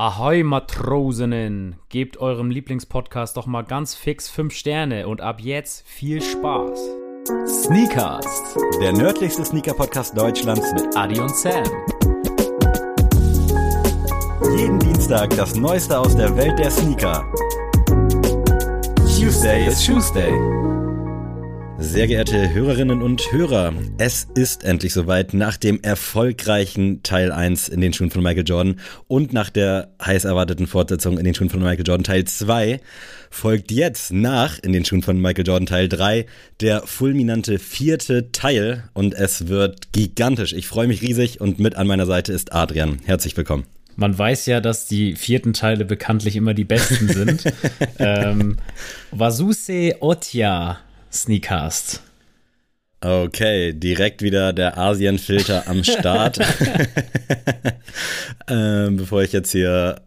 Ahoi Matrosinnen, gebt eurem Lieblingspodcast doch mal ganz fix 5 Sterne und ab jetzt viel Spaß. Sneakers, der nördlichste Sneaker-Podcast Deutschlands mit Adi und Sam. jeden Dienstag das Neueste aus der Welt der Sneaker. Tuesday is Tuesday. Sehr geehrte Hörerinnen und Hörer, es ist endlich soweit. Nach dem erfolgreichen Teil 1 in den Schuhen von Michael Jordan und nach der heiß erwarteten Fortsetzung in den Schuhen von Michael Jordan Teil 2 folgt jetzt nach in den Schuhen von Michael Jordan Teil 3 der fulminante vierte Teil und es wird gigantisch. Ich freue mich riesig und mit an meiner Seite ist Adrian. Herzlich willkommen. Man weiß ja, dass die vierten Teile bekanntlich immer die besten sind. ähm, Vasuse Otja Sneakast. Okay, direkt wieder der Asien-Filter am Start. ähm, bevor ich jetzt hier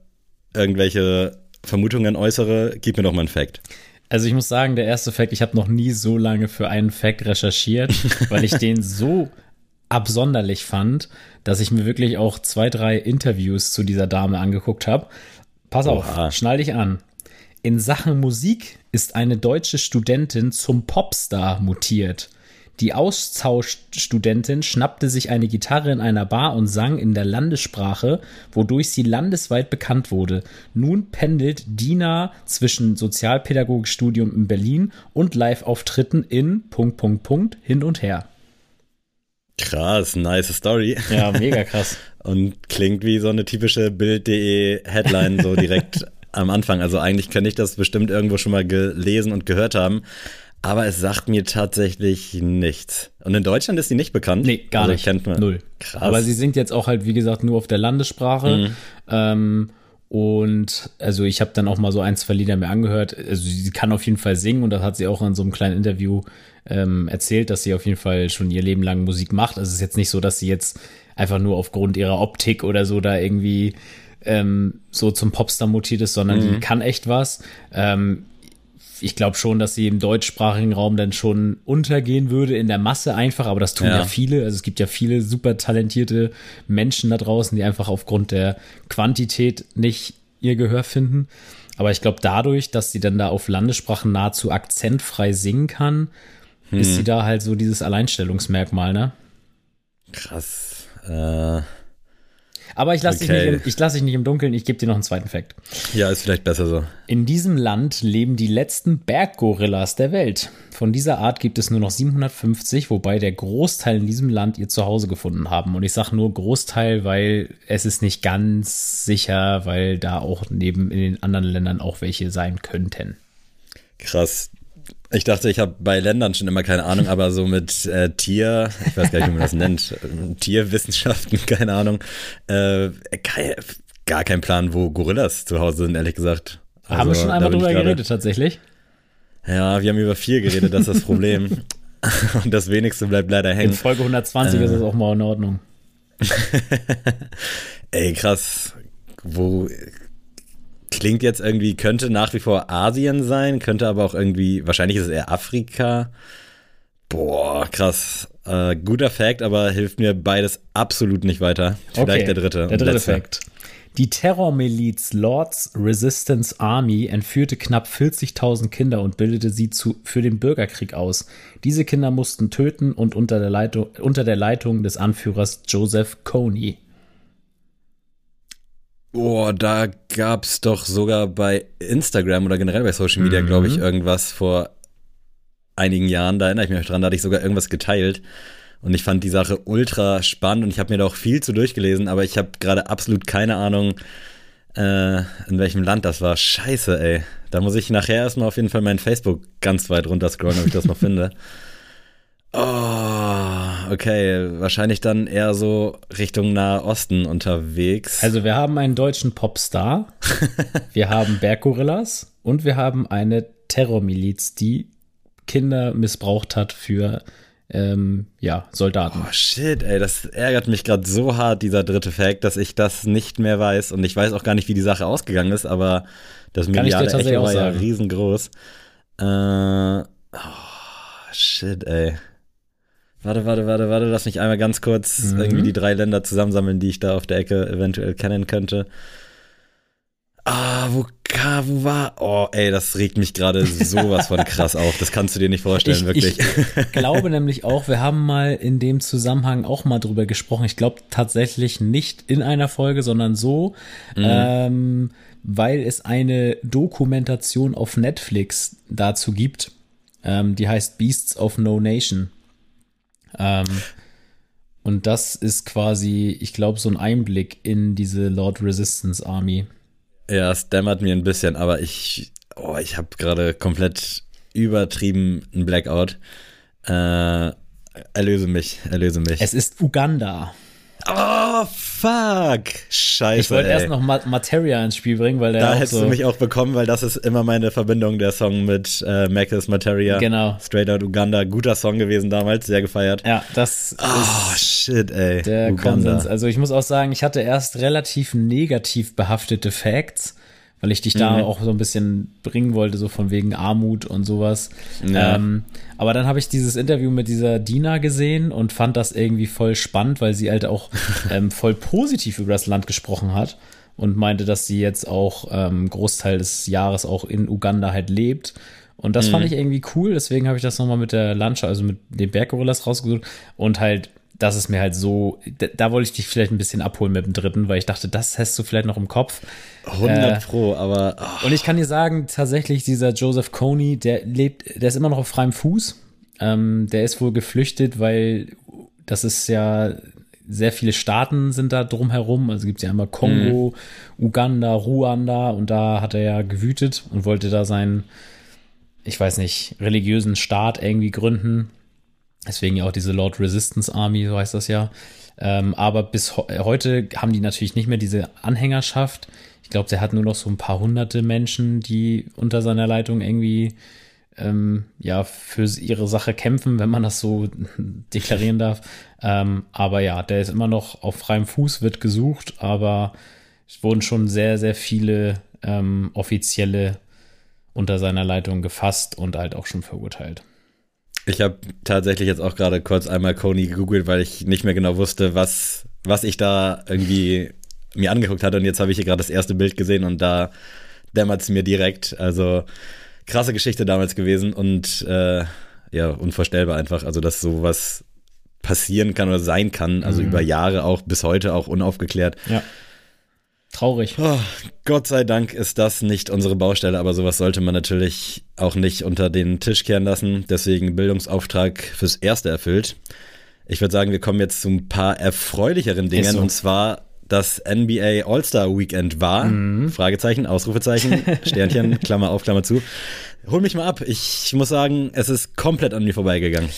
irgendwelche Vermutungen äußere, gib mir doch mal einen Fact. Also ich muss sagen, der erste Fact, ich habe noch nie so lange für einen Fact recherchiert, weil ich den so absonderlich fand, dass ich mir wirklich auch zwei, drei Interviews zu dieser Dame angeguckt habe. Pass auf, Oha. schnall dich an. In Sachen Musik ist eine deutsche Studentin zum Popstar mutiert. Die Austauschstudentin schnappte sich eine Gitarre in einer Bar und sang in der Landessprache, wodurch sie landesweit bekannt wurde. Nun pendelt Dina zwischen Sozialpädagogikstudium in Berlin und Live-Auftritten in Punkt, Punkt, Punkt hin und her. Krass, nice Story. Ja, mega krass. Und klingt wie so eine typische Bild.de Headline so direkt am Anfang. Also eigentlich könnte ich das bestimmt irgendwo schon mal gelesen und gehört haben. Aber es sagt mir tatsächlich nichts. Und in Deutschland ist sie nicht bekannt. Nee, gar also nicht. Kennt man. Null. Krass. Aber sie singt jetzt auch halt, wie gesagt, nur auf der Landessprache. Mhm. Ähm, und also ich habe dann auch mal so ein, zwei Lieder mir angehört. Also sie kann auf jeden Fall singen und das hat sie auch in so einem kleinen Interview ähm, erzählt, dass sie auf jeden Fall schon ihr Leben lang Musik macht. Also es ist jetzt nicht so, dass sie jetzt einfach nur aufgrund ihrer Optik oder so da irgendwie ähm, so zum Popstar mutiert ist, sondern Mhm. die kann echt was. Ähm, ich glaube schon, dass sie im deutschsprachigen Raum dann schon untergehen würde in der Masse einfach, aber das tun ja. Ja. viele. Also es gibt ja viele super talentierte Menschen da draußen, die einfach aufgrund der Quantität nicht ihr Gehör finden. Aber ich glaube, dadurch, dass sie dann da auf Landessprachen nahezu akzentfrei singen kann, ist sie da halt so dieses Alleinstellungsmerkmal, ne? Krass. Äh, Aber ich lasse dich, Okay. nicht im- ich lass dich nicht im Dunkeln, ich gebe dir noch einen zweiten Fakt. ja, ist vielleicht besser so. In diesem Land leben die letzten Berggorillas der Welt. Von dieser Art gibt es nur noch 750, wobei der Großteil in diesem Land ihr Zuhause gefunden haben. Und ich sage nur Großteil, weil es ist nicht ganz sicher, weil da auch neben in den anderen Ländern auch welche sein könnten. Krass. Ich dachte, ich habe bei Ländern schon immer keine Ahnung, aber so mit äh, Tier, ich weiß gar nicht, wie man das nennt, äh, Tierwissenschaften, keine Ahnung, äh, kein, gar kein Plan, wo Gorillas zu Hause sind, ehrlich gesagt. haben wir Also, schon einmal drüber gerade- geredet, tatsächlich. Ja, wir haben über vier geredet, das ist das Problem. Und das wenigste bleibt leider In hängen. Folge 120 ist es auch mal in Ordnung. Ey, krass. Wo klingt jetzt irgendwie, könnte nach wie vor Asien sein, könnte aber auch irgendwie, wahrscheinlich ist es eher Afrika. Boah, krass. Äh, guter Fact, aber hilft mir beides absolut nicht weiter. Vielleicht der dritte. Der dritte. Fakt. Die Terrormiliz Lords Resistance Army entführte knapp 40.000 Kinder und bildete sie zu, für den Bürgerkrieg aus. Diese Kinder mussten töten und unter der Leitung, unter der Leitung des Anführers Joseph Kony. Boah, da gab's doch sogar bei Instagram oder generell bei Social Media, Mhm. glaube ich, irgendwas vor einigen Jahren. Da erinnere ich mich dran, da hatte ich sogar irgendwas geteilt. Und ich fand die Sache ultra spannend und ich habe mir da auch viel zu durchgelesen, aber ich habe gerade absolut keine Ahnung, äh, in welchem Land das war. Scheiße, ey. Da muss ich nachher erstmal auf jeden Fall mein Facebook ganz weit runter scrollen, ob ich das noch finde. Oh, okay. Wahrscheinlich dann eher so Richtung Nahe Osten unterwegs. Also wir haben einen deutschen Popstar, wir haben Berggorillas und wir haben eine Terrormiliz, die Kinder missbraucht hat für ähm, ja, Soldaten. Oh shit, ey, das ärgert mich gerade so hart, dieser dritte Fact, dass ich das nicht mehr weiß. Und ich weiß auch gar nicht, wie die Sache ausgegangen ist, aber das mediale Echo war ja riesengroß. Äh, oh, shit, ey. Warte, warte, warte, warte, lass mich einmal ganz kurz Mhm. irgendwie die drei Länder zusammensammeln, die ich da auf der Ecke eventuell kennen könnte. Ah, wo, wo war? Oh, ey, das regt mich gerade sowas von krass auf. Das kannst du dir nicht vorstellen, ich, wirklich. Ich glaube nämlich auch, wir haben mal in dem Zusammenhang auch mal drüber gesprochen. Ich glaube tatsächlich nicht in einer Folge, sondern so, mhm. ähm, weil es eine Dokumentation auf Netflix dazu gibt. Ähm, die heißt Beasts of No Nation. Ähm, und das ist quasi, ich glaube, so ein Einblick in diese Lord Resistance Army. Ja, es dämmert mir ein bisschen, aber ich, oh, ich habe gerade komplett übertrieben einen Blackout. Äh, erlöse mich, erlöse mich. Es ist Uganda. Oh, fuck. Scheiße. Ich wollte erst noch Materia ins Spiel bringen, weil der. Da hättest so du mich auch bekommen, weil das ist immer meine Verbindung, der Song mit äh, Mackes Materia. Genau. Straight Out Uganda. Guter Song gewesen damals, sehr gefeiert. Ja, das oh, shit, ey. Der Uganda. Konsens. Also ich muss auch sagen, ich hatte erst relativ negativ behaftete Facts weil ich dich da mhm. auch so ein bisschen bringen wollte, so von wegen Armut und sowas. Ja. Ähm, aber dann habe ich dieses Interview mit dieser Dina gesehen und fand das irgendwie voll spannend, weil sie halt auch ähm, voll positiv über das Land gesprochen hat und meinte, dass sie jetzt auch ähm, Großteil des Jahres auch in Uganda halt lebt. Und das mhm. fand ich irgendwie cool, deswegen habe ich das nochmal mit der Landschaft, also mit den Berggorillas rausgesucht und halt das ist mir halt so, da, da, wollte ich dich vielleicht ein bisschen abholen mit dem dritten, weil ich dachte, das hast du vielleicht noch im Kopf. 100 äh, Pro, aber. Oh. Und ich kann dir sagen, tatsächlich, dieser Joseph Coney, der lebt, der ist immer noch auf freiem Fuß. Ähm, der ist wohl geflüchtet, weil das ist ja sehr viele Staaten sind da drumherum. Also gibt es ja einmal Kongo, mhm. Uganda, Ruanda und da hat er ja gewütet und wollte da seinen, ich weiß nicht, religiösen Staat irgendwie gründen. Deswegen ja auch diese Lord Resistance Army, so heißt das ja. Ähm, aber bis heute haben die natürlich nicht mehr diese Anhängerschaft. Ich glaube, der hat nur noch so ein paar hunderte Menschen, die unter seiner Leitung irgendwie ähm, ja für ihre Sache kämpfen, wenn man das so deklarieren darf. Ähm, aber ja, der ist immer noch auf freiem Fuß, wird gesucht, aber es wurden schon sehr, sehr viele ähm, offizielle unter seiner Leitung gefasst und halt auch schon verurteilt. Ich habe tatsächlich jetzt auch gerade kurz einmal Coney gegoogelt, weil ich nicht mehr genau wusste, was, was ich da irgendwie mir angeguckt hatte. Und jetzt habe ich hier gerade das erste Bild gesehen und da dämmert es mir direkt. Also krasse Geschichte damals gewesen und äh, ja, unvorstellbar einfach. Also, dass sowas passieren kann oder sein kann, also mhm. über Jahre auch bis heute auch unaufgeklärt. Ja. Traurig. Oh, Gott sei Dank ist das nicht unsere Baustelle, aber sowas sollte man natürlich auch nicht unter den Tisch kehren lassen. Deswegen Bildungsauftrag fürs Erste erfüllt. Ich würde sagen, wir kommen jetzt zu ein paar erfreulicheren Dingen. So. Und zwar das NBA All-Star Weekend war. Mhm. Fragezeichen, Ausrufezeichen, Sternchen, Klammer auf, Klammer zu. Hol mich mal ab. Ich muss sagen, es ist komplett an mir vorbeigegangen.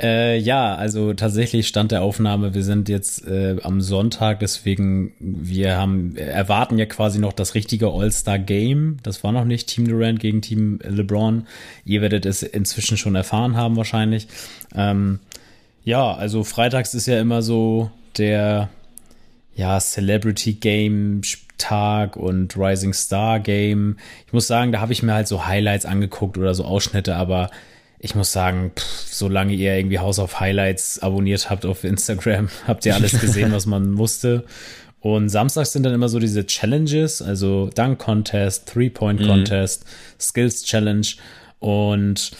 Äh, ja, also tatsächlich stand der Aufnahme, wir sind jetzt äh, am Sonntag, deswegen wir haben erwarten ja quasi noch das richtige All-Star Game. Das war noch nicht Team Durant gegen Team LeBron. Ihr werdet es inzwischen schon erfahren haben wahrscheinlich. Ähm, ja, also freitags ist ja immer so der ja Celebrity Game Tag und Rising Star Game. Ich muss sagen, da habe ich mir halt so Highlights angeguckt oder so Ausschnitte, aber ich muss sagen, pff, solange ihr irgendwie House of Highlights abonniert habt auf Instagram, habt ihr alles gesehen, was man musste. Und samstags sind dann immer so diese Challenges, also Dunk Contest, Three-Point mhm. Contest, mhm. Skills Challenge. Und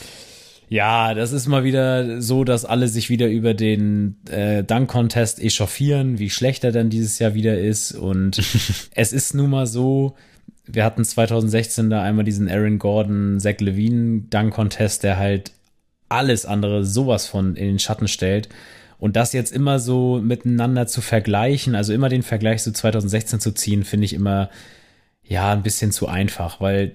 ja, das ist mal wieder so, dass alle sich wieder über den äh, Dunk-Contest echauffieren, wie schlecht er denn dieses Jahr wieder ist. Und es ist nun mal so, wir hatten 2016 da einmal diesen Aaron Gordon, Zach Levine Dunk-Contest, der halt alles andere sowas von in den Schatten stellt. Und das jetzt immer so miteinander zu vergleichen, also immer den Vergleich zu 2016 zu ziehen, finde ich immer ja ein bisschen zu einfach, weil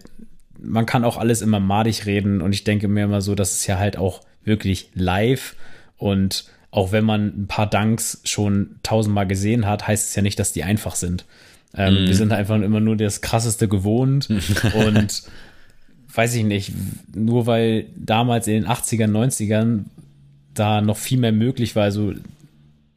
man kann auch alles immer madig reden und ich denke mir immer so, dass es ja halt auch wirklich live und auch wenn man ein paar Danks schon tausendmal gesehen hat, heißt es ja nicht, dass die einfach sind. Ähm, mm. Wir sind einfach immer nur das Krasseste gewohnt und weiß ich nicht, nur weil damals in den 80ern, 90ern da noch viel mehr möglich war, also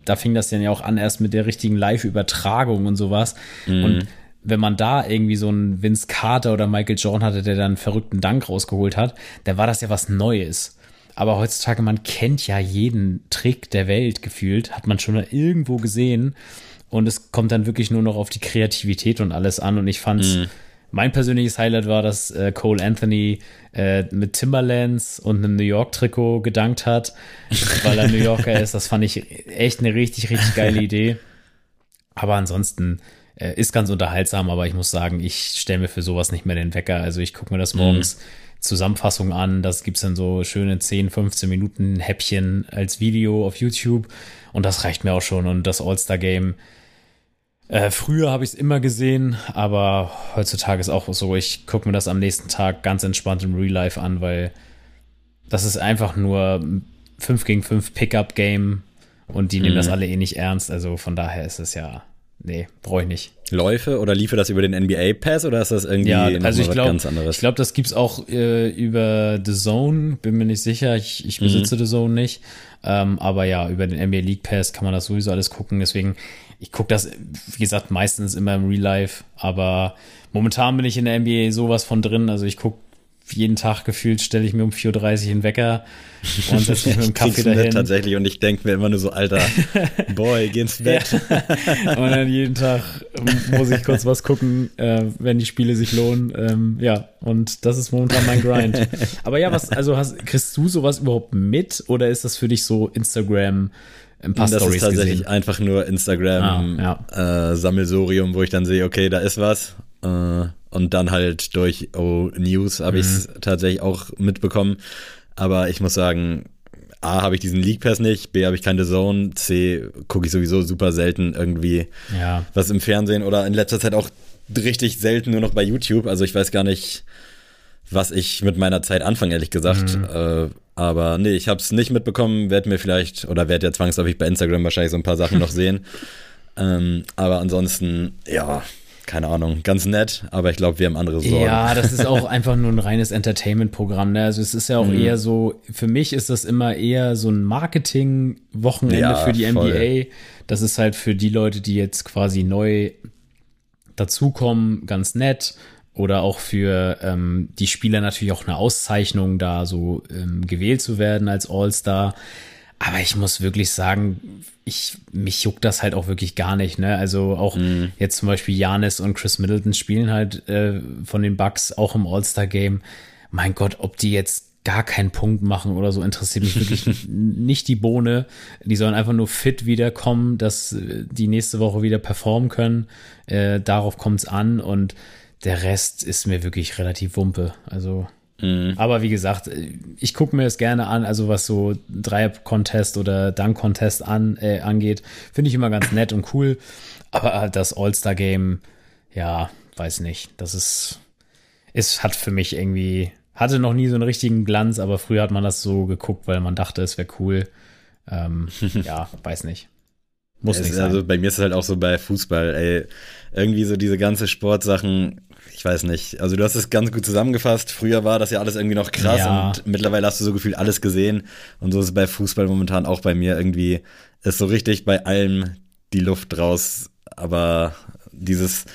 da fing das dann ja auch an erst mit der richtigen Live-Übertragung und sowas. Mm. Und wenn man da irgendwie so einen Vince Carter oder Michael Jordan hatte, der dann einen verrückten Dank rausgeholt hat, dann war das ja was Neues. Aber heutzutage, man kennt ja jeden Trick der Welt gefühlt, hat man schon mal irgendwo gesehen. Und es kommt dann wirklich nur noch auf die Kreativität und alles an. Und ich fand's mm. mein persönliches Highlight war, dass äh, Cole Anthony äh, mit Timberlands und einem New York-Trikot gedankt hat, weil er New Yorker ist. Das fand ich echt eine richtig, richtig geile Idee. Aber ansonsten ist ganz unterhaltsam, aber ich muss sagen, ich stelle mir für sowas nicht mehr den Wecker. Also ich gucke mir das morgens. Mhm Zusammenfassung an. Das gibt's dann so schöne 10, 15 Minuten Häppchen als Video auf YouTube. Und das reicht mir auch schon. Und das All-Star-Game. Äh, früher habe ich es immer gesehen, aber heutzutage ist auch so, ich gucke mir das am nächsten Tag ganz entspannt im Real Life an, weil das ist einfach nur 5 gegen 5 Pickup-Game und die nehmen das mhm. alle eh nicht ernst. Also von daher ist es ja nee, brauche ich nicht. Läufe oder liefert das über den NBA Pass oder ist das irgendwie ja, also ich glaub, ganz anderes? Ich glaube, das gibt's auch äh, über The Zone, bin mir nicht sicher. Ich, ich besitze mhm. The Zone nicht. Ähm, aber ja, über den NBA League Pass kann man das sowieso alles gucken. Deswegen, ich gucke das, wie gesagt, meistens immer im Real Life. Aber momentan bin ich in der NBA sowas von drin. Also ich gucke jeden Tag gefühlt stelle ich mir um 4.30 Uhr einen Wecker und setze mich mit dem Kaffee dahin. tatsächlich und ich denke mir immer nur so, Alter, Boy, geh ins Bett. Ja. Und dann jeden Tag muss ich kurz was gucken, äh, wenn die Spiele sich lohnen. Ähm, ja, und das ist momentan mein Grind. Aber ja, was, also hast, kriegst du sowas überhaupt mit oder ist das für dich so Instagram? ein paar das Stories ist tatsächlich gesehen. einfach nur Instagram ah, ja. äh, Sammelsurium, wo ich dann sehe, okay, da ist was. Äh, und dann halt durch O News habe mhm. ich es tatsächlich auch mitbekommen. Aber ich muss sagen, A, habe ich diesen League Pass nicht, B, habe ich keine Zone, C, gucke ich sowieso super selten irgendwie ja. was im Fernsehen oder in letzter Zeit auch richtig selten nur noch bei YouTube. Also ich weiß gar nicht, was ich mit meiner Zeit anfange, ehrlich gesagt. Mhm. Äh, aber nee, ich habe es nicht mitbekommen, werde mir vielleicht oder werde ja zwangsläufig bei Instagram wahrscheinlich so ein paar Sachen noch sehen. Ähm, aber ansonsten, ja, keine Ahnung, ganz nett, aber ich glaube, wir haben andere Sorgen. Ja, das ist auch einfach nur ein reines Entertainment-Programm. Ne? Also es ist ja auch mhm. eher so, für mich ist das immer eher so ein Marketing-Wochenende ja, für die voll. NBA. Das ist halt für die Leute, die jetzt quasi neu dazukommen, ganz nett. Oder auch für ähm, die Spieler natürlich auch eine Auszeichnung, da so ähm, gewählt zu werden als All-Star. Aber ich muss wirklich sagen, ich, mich juckt das halt auch wirklich gar nicht, ne? Also auch mm. jetzt zum Beispiel Janis und Chris Middleton spielen halt äh, von den Bucks auch im All-Star-Game. Mein Gott, ob die jetzt gar keinen Punkt machen oder so, interessiert mich wirklich nicht die Bohne. Die sollen einfach nur fit wiederkommen, dass äh, die nächste Woche wieder performen können. Äh, darauf kommt es an und der Rest ist mir wirklich relativ Wumpe. Also Mhm. Aber wie gesagt, ich gucke mir das gerne an, also was so Dreier-Contest oder Dunk-Contest an, äh, angeht, finde ich immer ganz nett und cool. Aber das All-Star-Game, ja, weiß nicht. Das ist, es hat für mich irgendwie, hatte noch nie so einen richtigen Glanz, aber früher hat man das so geguckt, weil man dachte, es wäre cool. Ähm, ja, weiß nicht. Muss es, nicht sein. Also bei mir ist es halt auch so bei Fußball, ey, irgendwie so diese ganze Sportsachen, ich weiß nicht. Also du hast es ganz gut zusammengefasst. Früher war das ja alles irgendwie noch krass ja. und mittlerweile hast du so gefühlt alles gesehen. Und so ist es bei Fußball momentan auch bei mir irgendwie. Ist so richtig bei allem die Luft raus. Aber dieses,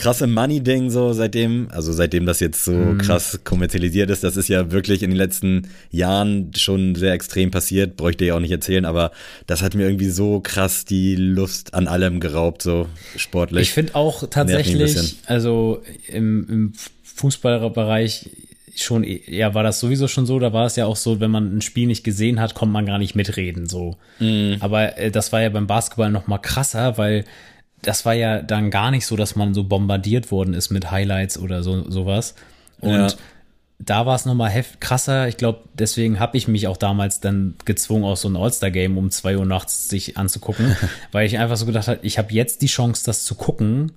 krasse Money-Ding so seitdem, also seitdem das jetzt so mhm. krass kommerzialisiert ist, das ist ja wirklich in den letzten Jahren schon sehr extrem passiert, bräuchte ich auch nicht erzählen, aber das hat mir irgendwie so krass die Lust an allem geraubt, so sportlich. Ich finde auch tatsächlich, also im, im Fußballbereich schon, ja, war das sowieso schon so, da war es ja auch so, wenn man ein Spiel nicht gesehen hat, kommt man gar nicht mitreden, so. Mm. Aber äh, das war ja beim Basketball noch mal krasser, weil das war ja dann gar nicht so, dass man so bombardiert worden ist mit Highlights oder so sowas. Und ja. da war es nochmal heft krasser. Ich glaube, deswegen habe ich mich auch damals dann gezwungen, auch so ein All-Star-Game um zwei Uhr nachts sich anzugucken, weil ich einfach so gedacht habe, ich habe jetzt die Chance, das zu gucken.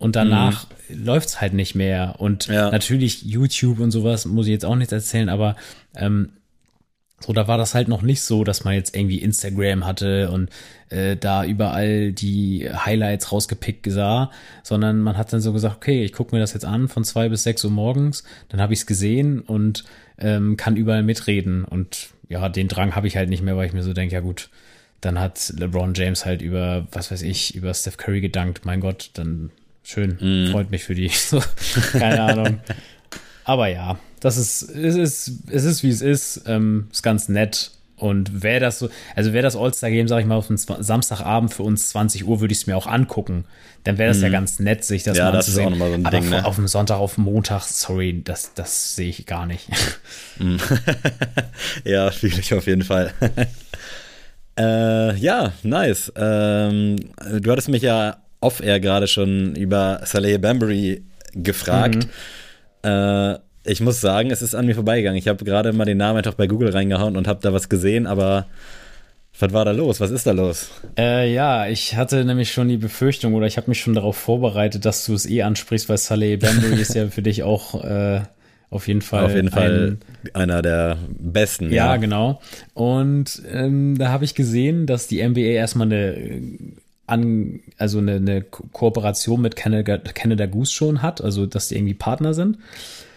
Und danach mhm. läuft's halt nicht mehr. Und ja. natürlich YouTube und sowas muss ich jetzt auch nicht erzählen, aber ähm, so, da war das halt noch nicht so, dass man jetzt irgendwie Instagram hatte und äh, da überall die Highlights rausgepickt sah, sondern man hat dann so gesagt, okay, ich gucke mir das jetzt an von zwei bis sechs Uhr morgens, dann habe ich es gesehen und ähm, kann überall mitreden. Und ja, den Drang habe ich halt nicht mehr, weil ich mir so denke, ja gut, dann hat LeBron James halt über, was weiß ich, über Steph Curry gedankt, mein Gott, dann schön, mm. freut mich für die. So, keine Ahnung. Aber ja, das ist, es ist, es ist wie es ist, ähm, ist ganz nett, Und wäre das so, also wäre das All-Star-Game, sag ich mal, auf einen Samstagabend für uns 20 Uhr, würde ich es mir auch angucken. Dann wäre das mhm. ja ganz nett, sich das ja, mal das anzusehen. Ist auch noch mal so ein Aber Ding, ne? auf dem Sonntag, auf dem Montag, sorry, das, das sehe ich gar nicht. Mhm. ja, fühle ich auf jeden Fall. äh, ja, nice. Ähm, du hattest mich ja off-air gerade schon über Saleh Bambury gefragt. Mhm. Äh, ich muss sagen, es ist an mir vorbeigegangen. Ich habe gerade mal den Namen einfach bei Google reingehauen und habe da was gesehen, aber was war da los? Was ist da los? Äh, ja, ich hatte nämlich schon die Befürchtung oder ich habe mich schon darauf vorbereitet, dass du es eh ansprichst, weil Saleh Bambury ist ja für dich auch äh, auf jeden Fall. Auf jeden Fall ein, einer der besten. Ja, ja. genau. Und ähm, da habe ich gesehen, dass die NBA erstmal eine an, also eine, eine Kooperation mit Canada, Canada Goose schon hat, also dass die irgendwie Partner sind.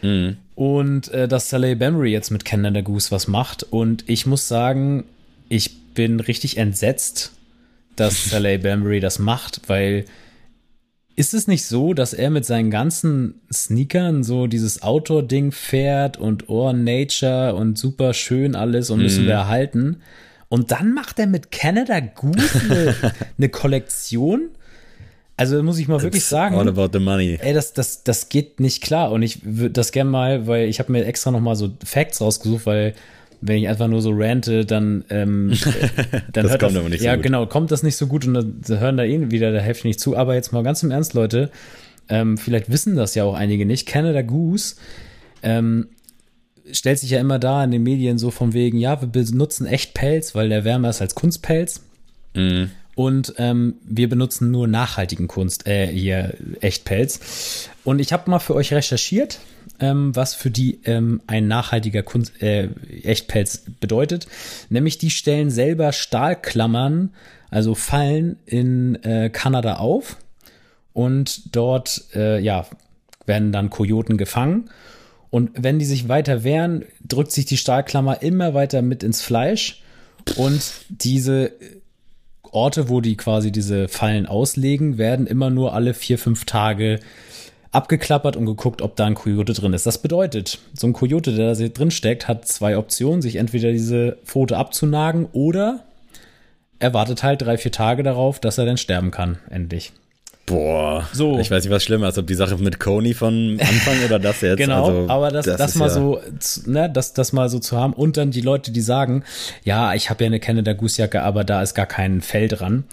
Mhm. Und äh, dass Saleh Bambury jetzt mit Canada Goose was macht. Und ich muss sagen, ich bin richtig entsetzt, dass Saleh Bambury das macht, weil ist es nicht so, dass er mit seinen ganzen Sneakern so dieses Outdoor-Ding fährt und oh, Nature und super schön alles und müssen mhm. wir erhalten? Und dann macht er mit Canada Goose eine, eine Kollektion also muss ich mal It's wirklich sagen. All about the money. Ey, das, das, das geht nicht klar. Und ich würde das gerne mal, weil ich habe mir extra noch mal so Facts rausgesucht, weil wenn ich einfach nur so rante, dann, ähm, dann hört kommt das, nicht ja, so gut. genau, kommt das nicht so gut und dann hören da eh wieder der Hälfte nicht zu. Aber jetzt mal ganz im Ernst, Leute, ähm, vielleicht wissen das ja auch einige nicht. Canada Goose ähm, stellt sich ja immer da in den Medien so von wegen, ja, wir benutzen echt Pelz, weil der wärmer ist als Kunstpelz. Mhm. Und ähm, wir benutzen nur nachhaltigen Kunst, äh, hier Echtpelz. Und ich habe mal für euch recherchiert, ähm, was für die ähm, ein nachhaltiger Kunst, äh, Echtpelz bedeutet. Nämlich die stellen selber Stahlklammern, also Fallen in äh, Kanada auf. Und dort, äh, ja, werden dann Kojoten gefangen. Und wenn die sich weiter wehren, drückt sich die Stahlklammer immer weiter mit ins Fleisch. Und diese Orte, wo die quasi diese Fallen auslegen, werden immer nur alle vier, fünf Tage abgeklappert und geguckt, ob da ein Kojote drin ist. Das bedeutet, so ein Kojote, der da drin steckt, hat zwei Optionen, sich entweder diese Pfote abzunagen oder er wartet halt drei, vier Tage darauf, dass er dann sterben kann, endlich. Boah, so. ich weiß nicht, was schlimmer ist, ob die Sache mit Coney von Anfang oder das jetzt. genau, also, aber das, das, das mal ja so, ne, das, das mal so zu haben und dann die Leute, die sagen, ja, ich habe ja eine Canada Goose Jacke, aber da ist gar kein Fell dran.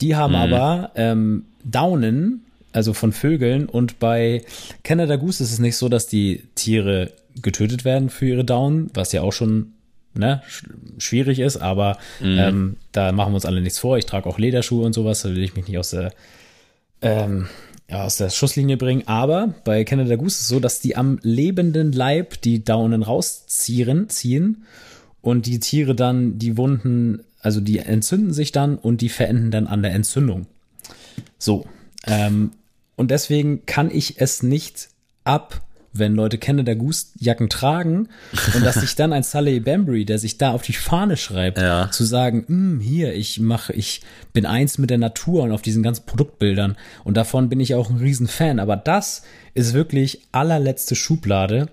Die haben mhm. aber ähm, Daunen, also von Vögeln und bei Canada Goose ist es nicht so, dass die Tiere getötet werden für ihre Daunen, was ja auch schon ne, schwierig ist, aber mhm. ähm, da machen wir uns alle nichts vor. Ich trage auch Lederschuhe und sowas, da will ich mich nicht aus der ähm, ja, aus der Schusslinie bringen. Aber bei Canada Goose ist es so, dass die am lebenden Leib die Daunen rausziehen ziehen und die Tiere dann die Wunden, also die entzünden sich dann und die verenden dann an der Entzündung. So. Ähm, und deswegen kann ich es nicht ab wenn Leute Canada Goose Jacken tragen und dass sich dann ein Sully Bambury, der sich da auf die Fahne schreibt, ja. zu sagen, hm, hier, ich mache, ich bin eins mit der Natur und auf diesen ganzen Produktbildern und davon bin ich auch ein Riesenfan. Aber das ist wirklich allerletzte Schublade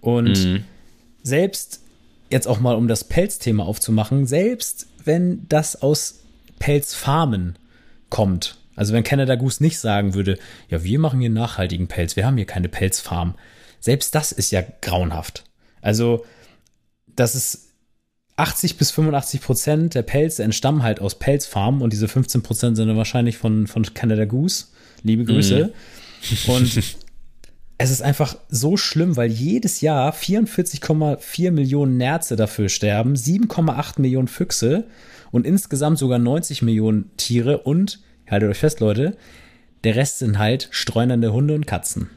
und mhm. selbst jetzt auch mal, um das Pelzthema aufzumachen, selbst wenn das aus Pelzfarmen kommt, also wenn Canada Goose nicht sagen würde, ja, wir machen hier nachhaltigen Pelz, wir haben hier keine Pelzfarm, selbst das ist ja grauenhaft. Also, das ist 80 bis 85 Prozent der Pelze entstammen halt aus Pelzfarmen und diese 15 Prozent sind dann wahrscheinlich von, von Canada Goose. Liebe Grüße. Mhm. Und es ist einfach so schlimm, weil jedes Jahr 44,4 Millionen Nerze dafür sterben, 7,8 Millionen Füchse und insgesamt sogar 90 Millionen Tiere und, haltet euch fest, Leute, der Rest sind halt streunernde Hunde und Katzen.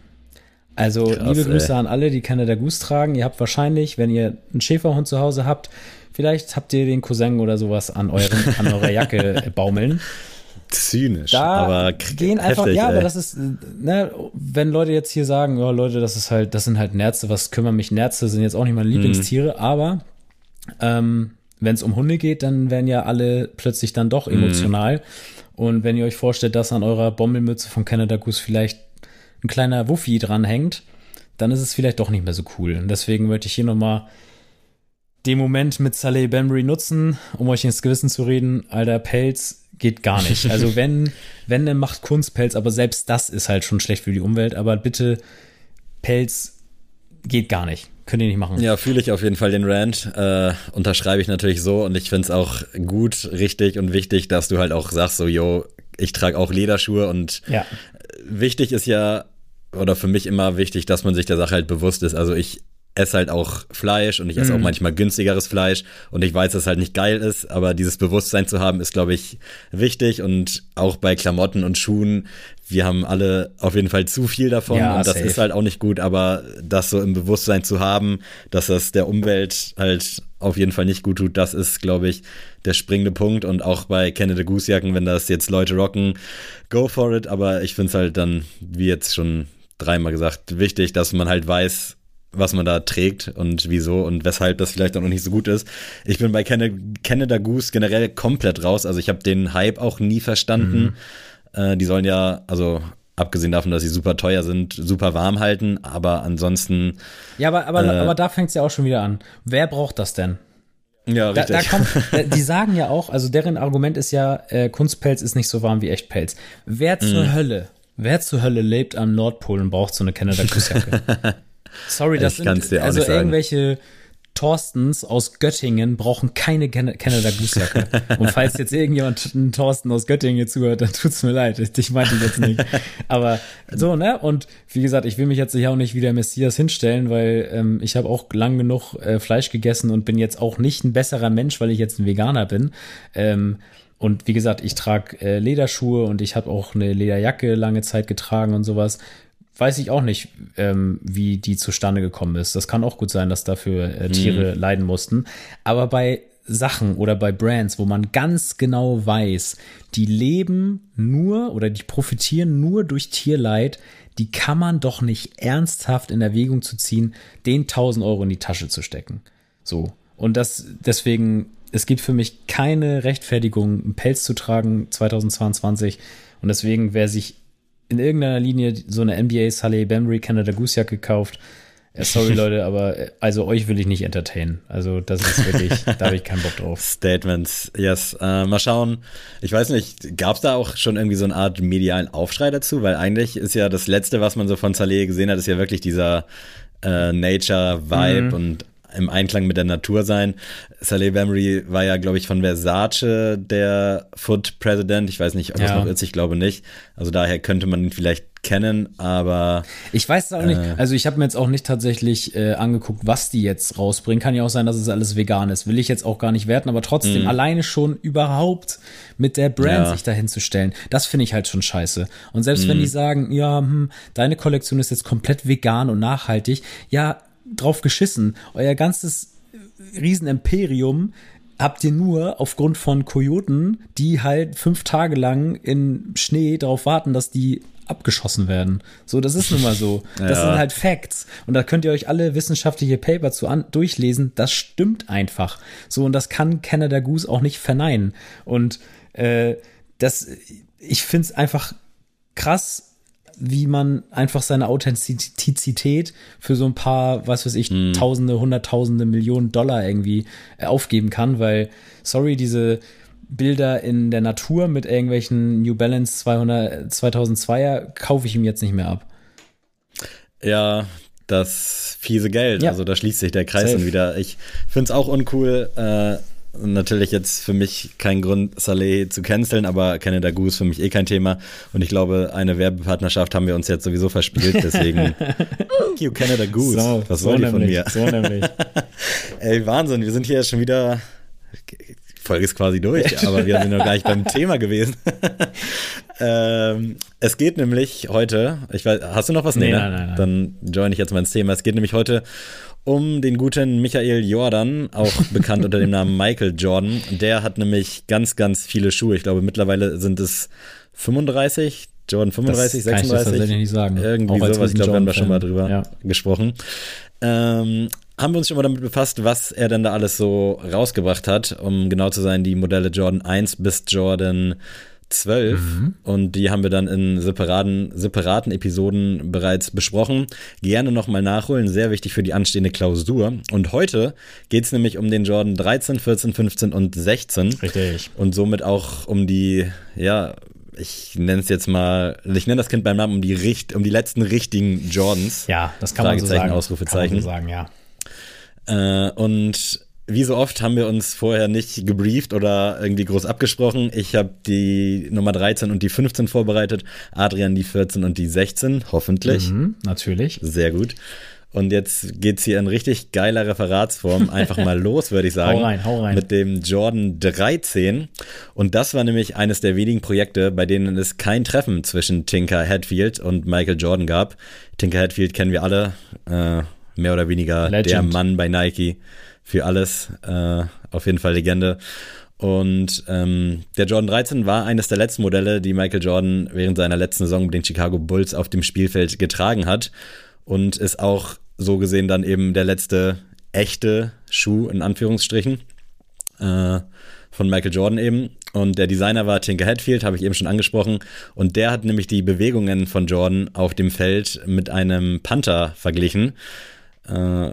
Also Krass, liebe Grüße ey. an alle, die Canada Goose tragen. Ihr habt wahrscheinlich, wenn ihr einen Schäferhund zu Hause habt, vielleicht habt ihr den Cousin oder sowas an, euren, an eurer Jacke baumeln. Zynisch, da aber gehen einfach, heftig, ja, ey. aber das ist, ne, wenn Leute jetzt hier sagen, ja, Leute, das ist halt, das sind halt Nerze, was kümmern mich Nerze, sind jetzt auch nicht meine mhm. Lieblingstiere, mhm. aber ähm, wenn es um Hunde geht, dann werden ja alle plötzlich dann doch mhm. emotional. Mhm. Und wenn ihr euch vorstellt, dass an eurer Bommelmütze von Canada Goose vielleicht ein kleiner Wuffi dranhängt, dann ist es vielleicht doch nicht mehr so cool. Und deswegen möchte ich hier nochmal den Moment mit Saleh Bembry nutzen, um euch ins Gewissen zu reden. Alter, Pelz geht gar nicht. Also wenn, wenn, dann macht Kunstpelz, aber selbst das ist halt schon schlecht für die Umwelt. Aber bitte, Pelz geht gar nicht. Könnt ihr nicht machen. Ja, fühle ich auf jeden Fall den Rant. Äh, unterschreibe ich natürlich so und ich finde es auch gut, richtig und wichtig, dass du halt auch sagst, so, yo, ich trage auch Lederschuhe und ja. Wichtig ist ja, oder für mich immer wichtig, dass man sich der Sache halt bewusst ist. Also ich esse halt auch Fleisch und ich esse mm. auch mhm. manchmal günstigeres Fleisch und ich weiß, dass es halt nicht geil ist, aber dieses Bewusstsein zu haben, ist, glaube ich, wichtig und auch bei Klamotten und Schuhen, wir haben alle auf jeden Fall zu viel davon ja, und das safe. ist halt auch nicht gut, aber das so im Bewusstsein zu haben, dass das der Umwelt halt auf jeden Fall nicht gut tut, das ist, glaube ich, der springende Punkt und auch bei Canada Goose Jacken, wenn das jetzt Leute rocken, go for it, aber ich finde es halt dann, wie jetzt schon dreimal gesagt, wichtig, dass man halt weiß, was man da trägt und wieso und weshalb das vielleicht auch noch nicht so gut ist. Ich bin bei Canada Goose generell komplett raus. Also ich habe den Hype auch nie verstanden. Mhm. Äh, die sollen ja, also abgesehen davon, dass sie super teuer sind, super warm halten, aber ansonsten. Ja, aber, aber, äh, aber da fängt es ja auch schon wieder an. Wer braucht das denn? Ja, richtig. Da, da kommt, die sagen ja auch, also deren Argument ist ja, äh, Kunstpelz ist nicht so warm wie Echtpelz. Wer zur mhm. Hölle, wer zur Hölle lebt am Nordpol und braucht so eine Canada Goose Jacke? Sorry, das ich sind also irgendwelche Thorstens aus Göttingen brauchen keine Can Canada Goose Jacke. Und falls jetzt irgendjemand einen Thorsten aus Göttingen zuhört, dann tut's mir leid. Ich meinte jetzt nicht. Aber so, ne? Und wie gesagt, ich will mich jetzt sicher auch nicht wie der Messias hinstellen, weil ähm, ich habe auch lang genug äh, Fleisch gegessen und bin jetzt auch nicht ein besserer Mensch, weil ich jetzt ein Veganer bin. Ähm, und wie gesagt, ich trage äh, Lederschuhe und ich habe auch eine Lederjacke lange Zeit getragen und sowas weiß ich auch nicht, ähm, wie die zustande gekommen ist. Das kann auch gut sein, dass dafür äh, Tiere mhm. leiden mussten. Aber bei Sachen oder bei Brands, wo man ganz genau weiß, die leben nur oder die profitieren nur durch Tierleid, die kann man doch nicht ernsthaft in Erwägung zu ziehen, den 1000 Euro in die Tasche zu stecken. So. Und das, deswegen, es gibt für mich keine Rechtfertigung, einen Pelz zu tragen 2022. Und deswegen, wer sich in irgendeiner Linie so eine NBA Sully Bembry Canada Goose Jacke gekauft. Sorry Leute, aber äh, also euch will ich nicht entertainen. Also das ist wirklich, da habe ich keinen Bock drauf. Statements, yes. Äh, mal schauen. Ich weiß nicht, gab es da auch schon irgendwie so eine Art medialen Aufschrei dazu? Weil eigentlich ist ja das Letzte, was man so von Saleh gesehen hat, ist ja wirklich dieser äh, Nature-Vibe mhm. und im Einklang mit der Natur sein. Saleh Bamry war ja, glaube ich, von Versace der Food President. Ich weiß nicht, ob ja. das noch ist, ich glaube nicht. Also daher könnte man ihn vielleicht kennen, aber. Ich weiß es auch äh, nicht. Also ich habe mir jetzt auch nicht tatsächlich äh, angeguckt, was die jetzt rausbringen. Kann ja auch sein, dass es alles vegan ist. Will ich jetzt auch gar nicht werten, aber trotzdem, mh. alleine schon überhaupt mit der Brand ja. sich dahin zu stellen, das finde ich halt schon scheiße. Und selbst mh. wenn die sagen, ja, hm, deine Kollektion ist jetzt komplett vegan und nachhaltig, ja, drauf geschissen. Euer ganzes Riesenimperium habt ihr nur aufgrund von Kojoten, die halt fünf Tage lang in Schnee darauf warten, dass die abgeschossen werden. So, das ist nun mal so. Das ja. sind halt Facts. Und da könnt ihr euch alle wissenschaftliche Paper zu an durchlesen. Das stimmt einfach. So, und das kann Canada Goose auch nicht verneinen. Und äh, das, ich finde es einfach krass, wie man einfach seine Authentizität für so ein paar, was weiß ich, mhm. Tausende, Hunderttausende, Millionen Dollar irgendwie äh, aufgeben kann, weil, sorry, diese Bilder in der Natur mit irgendwelchen New Balance 200, 2002er kaufe ich ihm jetzt nicht mehr ab. Ja, das fiese Geld. Ja. Also da schließt sich der Kreis Safe. dann wieder. Ich finde es auch uncool. Äh, natürlich jetzt für mich kein Grund, Saleh zu canceln, aber Canada Goose für mich eh kein Thema. Und ich glaube, eine Werbepartnerschaft haben wir uns jetzt sowieso verspielt. Deswegen, thank you, Canada Goose. So, Was so wollt ihr von mir? So nämlich. Ey, Wahnsinn, wir sind hier schon wieder. Folge ist quasi durch, aber wir sind noch gar nicht beim Thema gewesen. ähm, es geht nämlich heute, ich weiß, hast du noch was? Nee, nee nein, nein, nein. Dann join ich jetzt mal ins Thema. Es geht nämlich heute um den guten Michael Jordan, auch bekannt unter dem Namen Michael Jordan. Der hat nämlich ganz, ganz viele Schuhe. Ich glaube, mittlerweile sind es 35, Jordan 35, das 36. Kann ich tatsächlich nicht sagen. Irgendwie sowas. Ich glaube, wir haben da schon mal drüber ja. gesprochen. Ähm, haben wir uns schon mal damit befasst, was er denn da alles so rausgebracht hat. Um genau zu sein, die Modelle Jordan 1 bis Jordan 12 mhm. und die haben wir dann in separaten, separaten Episoden bereits besprochen. Gerne nochmal nachholen, sehr wichtig für die anstehende Klausur. Und heute geht es nämlich um den Jordan 13, 14, 15 und 16. Richtig. Und somit auch um die, ja, ich nenne es jetzt mal, ich nenne das Kind beim Namen um die, Richt, um die letzten richtigen Jordans. Ja, das kann man so sagen. Ausrufezeichen. Kann man so sagen, ja. Äh, und wie so oft haben wir uns vorher nicht gebrieft oder irgendwie groß abgesprochen. Ich habe die Nummer 13 und die 15 vorbereitet, Adrian die 14 und die 16, hoffentlich. Mhm, natürlich. Sehr gut. Und jetzt geht's hier in richtig geiler Referatsform einfach mal los, würde ich sagen. Hau rein, hau rein. Mit dem Jordan 13. Und das war nämlich eines der wenigen Projekte, bei denen es kein Treffen zwischen Tinker Hatfield und Michael Jordan gab. Tinker Hatfield kennen wir alle, äh, mehr oder weniger Legend. der Mann bei Nike für alles. Äh, auf jeden Fall Legende. Und ähm, der Jordan 13 war eines der letzten Modelle, die Michael Jordan während seiner letzten Saison mit den Chicago Bulls auf dem Spielfeld getragen hat. Und ist auch so gesehen dann eben der letzte echte Schuh in Anführungsstrichen äh, von Michael Jordan eben. Und der Designer war Tinker Hatfield, habe ich eben schon angesprochen. Und der hat nämlich die Bewegungen von Jordan auf dem Feld mit einem Panther verglichen. Äh,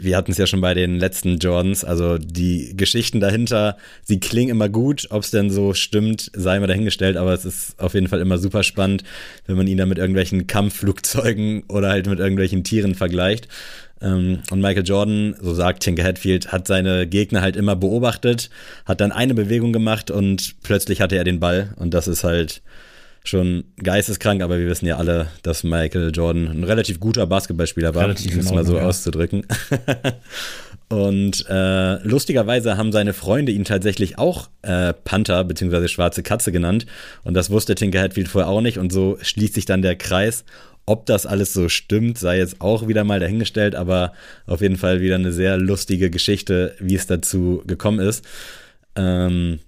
wir hatten es ja schon bei den letzten Jordans, also die Geschichten dahinter, sie klingen immer gut, ob es denn so stimmt, sei mal dahingestellt, aber es ist auf jeden Fall immer super spannend, wenn man ihn dann mit irgendwelchen Kampfflugzeugen oder halt mit irgendwelchen Tieren vergleicht. Ähm, und Michael Jordan, so sagt Tinker Hatfield, hat seine Gegner halt immer beobachtet, hat dann eine Bewegung gemacht und plötzlich hatte er den Ball und das ist halt schon geisteskrank, aber wir wissen ja alle, dass Michael Jordan ein relativ guter Basketballspieler war, um es mal so ja. auszudrücken. Und äh, lustigerweise haben seine Freunde ihn tatsächlich auch äh, Panther bzw. schwarze Katze genannt. Und das wusste Tinker Hatfield vorher auch nicht. Und so schließt sich dann der Kreis. Ob das alles so stimmt, sei jetzt auch wieder mal dahingestellt, aber auf jeden Fall wieder eine sehr lustige Geschichte, wie es dazu gekommen ist. Ähm,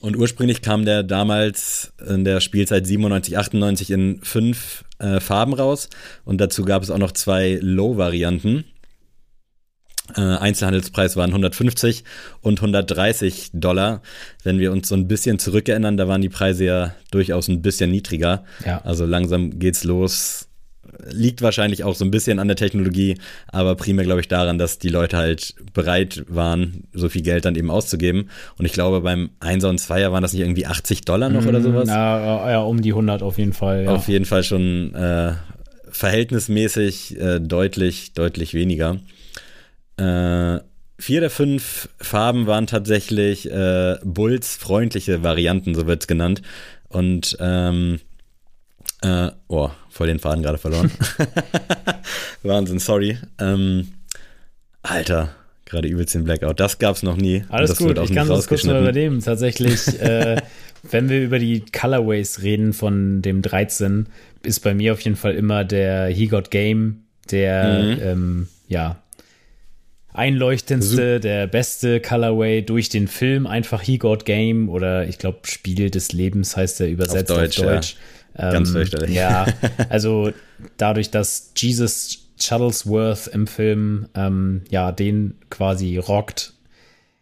und ursprünglich kam der damals in der Spielzeit 97, 98 in fünf äh, Farben raus. Und dazu gab es auch noch zwei Low-Varianten. Äh, Einzelhandelspreis waren 150 und 130 Dollar. Wenn wir uns so ein bisschen zurückerinnern, da waren die Preise ja durchaus ein bisschen niedriger. Ja. Also langsam geht's los liegt wahrscheinlich auch so ein bisschen an der Technologie, aber primär glaube ich daran, dass die Leute halt bereit waren, so viel Geld dann eben auszugeben. Und ich glaube, beim 1er und 2er waren das nicht irgendwie 80 Dollar noch oder mm, sowas? Ja, ja um die 100 auf jeden Fall. Ja. Auf jeden Fall schon äh, verhältnismäßig äh, deutlich, deutlich weniger. Äh, vier der fünf Farben waren tatsächlich äh, Bulls freundliche Varianten, so wird es genannt. Und ähm, äh, oh, voll den Faden gerade verloren. Wahnsinn, sorry. Ähm, Alter, gerade übelst den Blackout. Das gab's noch nie. Alles gut, ich kann das kurz mal übernehmen. Tatsächlich, äh, wenn wir über die Colorways reden von dem 13, ist bei mir auf jeden Fall immer der He Got Game, der, mhm. ähm, ja, einleuchtendste, der beste Colorway durch den Film, einfach He Got Game oder ich glaube Spiel des Lebens heißt er übersetzt auf Deutsch. Auf Deutsch. Ja. Ganz ähm, fürchterlich. Ja, also dadurch, dass Jesus Shuttlesworth im Film ähm, ja den quasi rockt.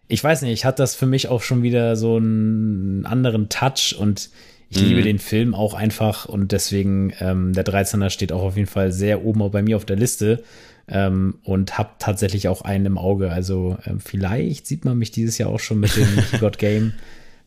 Ich weiß nicht, hat das für mich auch schon wieder so einen anderen Touch und ich mhm. liebe den Film auch einfach und deswegen ähm, der 13er steht auch auf jeden Fall sehr oben bei mir auf der Liste ähm, und habe tatsächlich auch einen im Auge. Also ähm, vielleicht sieht man mich dieses Jahr auch schon mit dem God Game.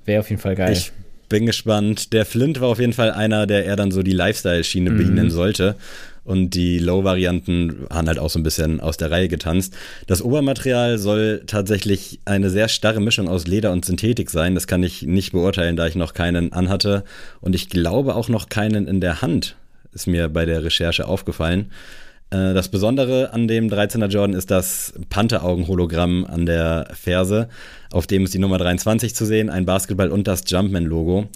Wäre auf jeden Fall geil. Ich bin gespannt. Der Flint war auf jeden Fall einer, der eher dann so die Lifestyle-Schiene mhm. bedienen sollte. Und die Low-Varianten haben halt auch so ein bisschen aus der Reihe getanzt. Das Obermaterial soll tatsächlich eine sehr starre Mischung aus Leder und Synthetik sein. Das kann ich nicht beurteilen, da ich noch keinen anhatte. Und ich glaube auch noch keinen in der Hand, ist mir bei der Recherche aufgefallen. Äh, das Besondere an dem 13er Jordan ist das Pantheraugen-Hologramm an der Ferse, auf dem ist die Nummer 23 zu sehen, ein Basketball und das Jumpman-Logo.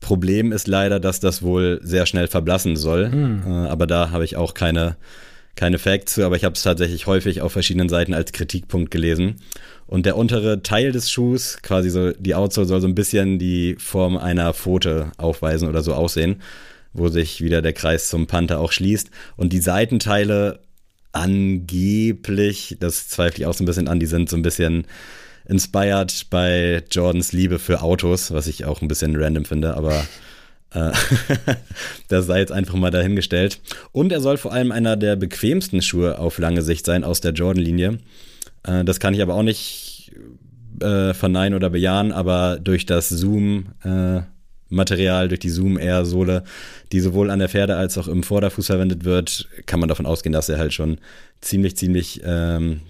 Problem ist leider, dass das wohl sehr schnell verblassen soll, mhm. aber da habe ich auch keine, keine Facts zu, aber ich habe es tatsächlich häufig auf verschiedenen Seiten als Kritikpunkt gelesen. Und der untere Teil des Schuhs, quasi so die Outsole, soll so ein bisschen die Form einer Pfote aufweisen oder so aussehen wo sich wieder der Kreis zum Panther auch schließt. Und die Seitenteile angeblich, das zweifle ich auch so ein bisschen an, die sind so ein bisschen inspired bei Jordans Liebe für Autos, was ich auch ein bisschen random finde, aber äh, das sei jetzt einfach mal dahingestellt. Und er soll vor allem einer der bequemsten Schuhe auf lange Sicht sein aus der Jordan-Linie. Äh, das kann ich aber auch nicht äh, verneinen oder bejahen, aber durch das Zoom äh, Material, durch die Zoom Air Sohle, die sowohl an der Pferde als auch im Vorderfuß verwendet wird, kann man davon ausgehen, dass er halt schon ziemlich, ziemlich ähm,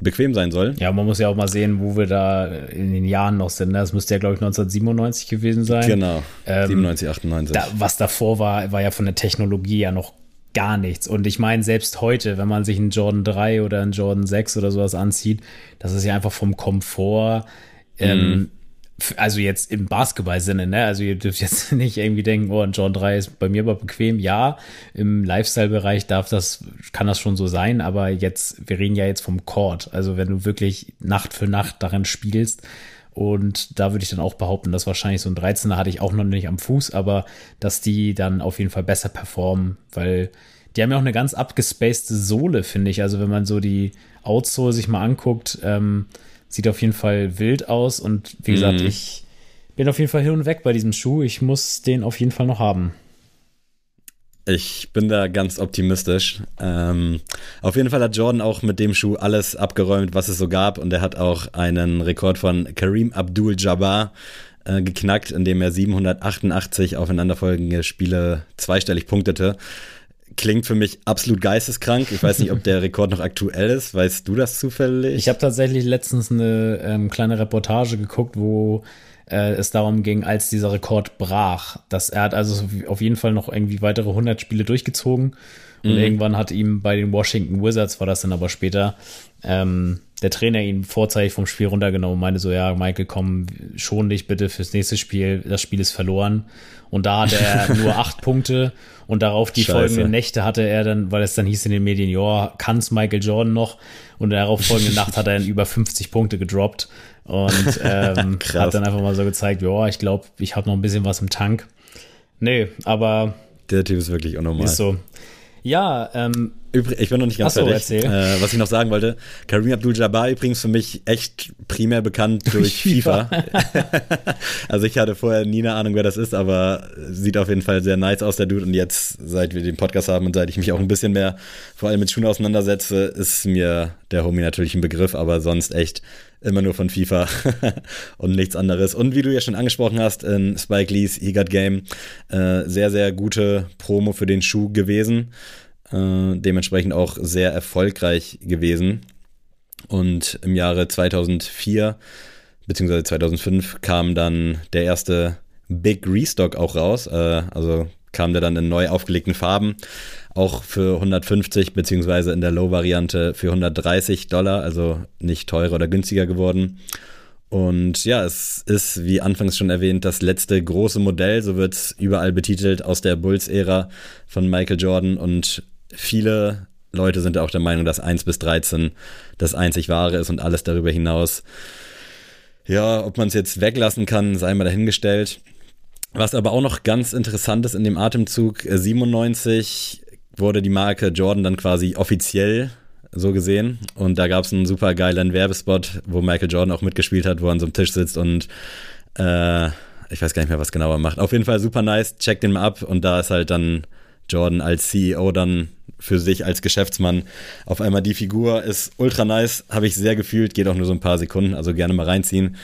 bequem sein soll. Ja, man muss ja auch mal sehen, wo wir da in den Jahren noch sind. Das müsste ja, glaube ich, 1997 gewesen sein. Genau, ähm, 97, 98. Da, was davor war, war ja von der Technologie ja noch gar nichts. Und ich meine, selbst heute, wenn man sich einen Jordan 3 oder einen Jordan 6 oder sowas anzieht, das ist ja einfach vom Komfort ähm, mhm also jetzt im Basketball-Sinne, ne? Also ihr dürft jetzt nicht irgendwie denken, oh, ein John 3 ist bei mir aber bequem. Ja, im Lifestyle-Bereich darf das, kann das schon so sein, aber jetzt, wir reden ja jetzt vom Court. Also wenn du wirklich Nacht für Nacht darin spielst, und da würde ich dann auch behaupten, dass wahrscheinlich so ein 13er hatte ich auch noch nicht am Fuß, aber dass die dann auf jeden Fall besser performen, weil die haben ja auch eine ganz abgespacede Sohle, finde ich. Also wenn man so die Outsole sich mal anguckt, ähm, Sieht auf jeden Fall wild aus und wie gesagt, mhm. ich bin auf jeden Fall hin und weg bei diesem Schuh. Ich muss den auf jeden Fall noch haben. Ich bin da ganz optimistisch. Ähm, auf jeden Fall hat Jordan auch mit dem Schuh alles abgeräumt, was es so gab. Und er hat auch einen Rekord von Kareem Abdul-Jabbar äh, geknackt, indem er 788 aufeinanderfolgende Spiele zweistellig punktete klingt für mich absolut geisteskrank. Ich weiß nicht, ob der Rekord noch aktuell ist. Weißt du das zufällig? Ich habe tatsächlich letztens eine ähm, kleine Reportage geguckt, wo äh, es darum ging, als dieser Rekord brach, dass er hat also auf jeden Fall noch irgendwie weitere 100 Spiele durchgezogen und mhm. irgendwann hat ihm bei den Washington Wizards, war das dann aber später, ähm, der Trainer ihn vorzeitig vom Spiel runtergenommen und meinte so, ja, Michael, komm, schon dich bitte fürs nächste Spiel, das Spiel ist verloren. Und da hatte er nur acht Punkte und darauf die Scheiße. folgenden Nächte hatte er dann, weil es dann hieß in den Medien, ja, kann's Michael Jordan noch? Und darauf folgende Nacht hat er dann über 50 Punkte gedroppt und ähm, hat dann einfach mal so gezeigt, ja, ich glaube, ich habe noch ein bisschen was im Tank. Nee, aber der Typ ist wirklich unnormal. Ist so. Ja, ähm, ich bin noch nicht ganz so, fertig. Äh, was ich noch sagen wollte, Kareem Abdul-Jabbar übrigens für mich echt primär bekannt durch FIFA. also ich hatte vorher nie eine Ahnung, wer das ist, aber sieht auf jeden Fall sehr nice aus, der Dude. Und jetzt, seit wir den Podcast haben und seit ich mich auch ein bisschen mehr vor allem mit Schuhen auseinandersetze, ist mir der Homie natürlich ein Begriff, aber sonst echt immer nur von FIFA und nichts anderes. Und wie du ja schon angesprochen hast, in Spike Lee's He Got Game, äh, sehr, sehr gute Promo für den Schuh gewesen. Äh, dementsprechend auch sehr erfolgreich gewesen. Und im Jahre 2004 beziehungsweise 2005 kam dann der erste Big Restock auch raus. Äh, also kam der dann in neu aufgelegten Farben, auch für 150 beziehungsweise in der Low-Variante für 130 Dollar, also nicht teurer oder günstiger geworden. Und ja, es ist, wie anfangs schon erwähnt, das letzte große Modell, so wird es überall betitelt, aus der Bulls-Ära von Michael Jordan. Und viele Leute sind auch der Meinung, dass 1 bis 13 das einzig wahre ist und alles darüber hinaus. Ja, ob man es jetzt weglassen kann, sei mal dahingestellt. Was aber auch noch ganz interessant ist in dem Atemzug, 97 äh, wurde die Marke Jordan dann quasi offiziell so gesehen. Und da gab es einen super geilen Werbespot, wo Michael Jordan auch mitgespielt hat, wo er an so einem Tisch sitzt und äh, ich weiß gar nicht mehr, was genau er macht. Auf jeden Fall super nice, check den mal ab und da ist halt dann Jordan als CEO dann für sich als Geschäftsmann auf einmal die Figur ist ultra nice, habe ich sehr gefühlt, geht auch nur so ein paar Sekunden, also gerne mal reinziehen.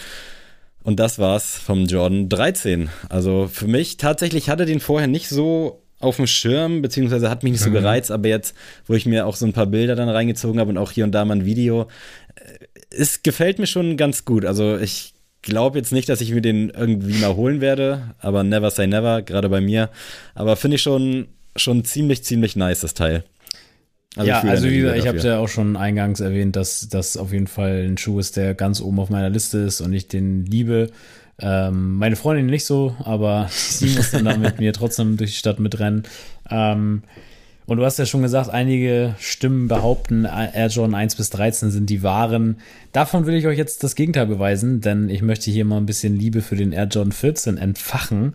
Und das war's vom Jordan 13. Also für mich tatsächlich hatte den vorher nicht so auf dem Schirm, beziehungsweise hat mich nicht so mhm. gereizt, aber jetzt, wo ich mir auch so ein paar Bilder dann reingezogen habe und auch hier und da mal ein Video, äh, es gefällt mir schon ganz gut. Also ich glaube jetzt nicht, dass ich mir den irgendwie mal holen werde, aber never say never, gerade bei mir. Aber finde ich schon, schon ziemlich, ziemlich nice, das Teil. Also ja, also wie gesagt, ich habe ja auch schon eingangs erwähnt, dass das auf jeden Fall ein Schuh ist, der ganz oben auf meiner Liste ist und ich den liebe. Ähm, meine Freundin nicht so, aber sie muss dann da mit mir trotzdem durch die Stadt mitrennen. Ähm, und du hast ja schon gesagt, einige Stimmen behaupten, Air Jordan 1 bis 13 sind die wahren. Davon will ich euch jetzt das Gegenteil beweisen, denn ich möchte hier mal ein bisschen Liebe für den Air Jordan 14 entfachen.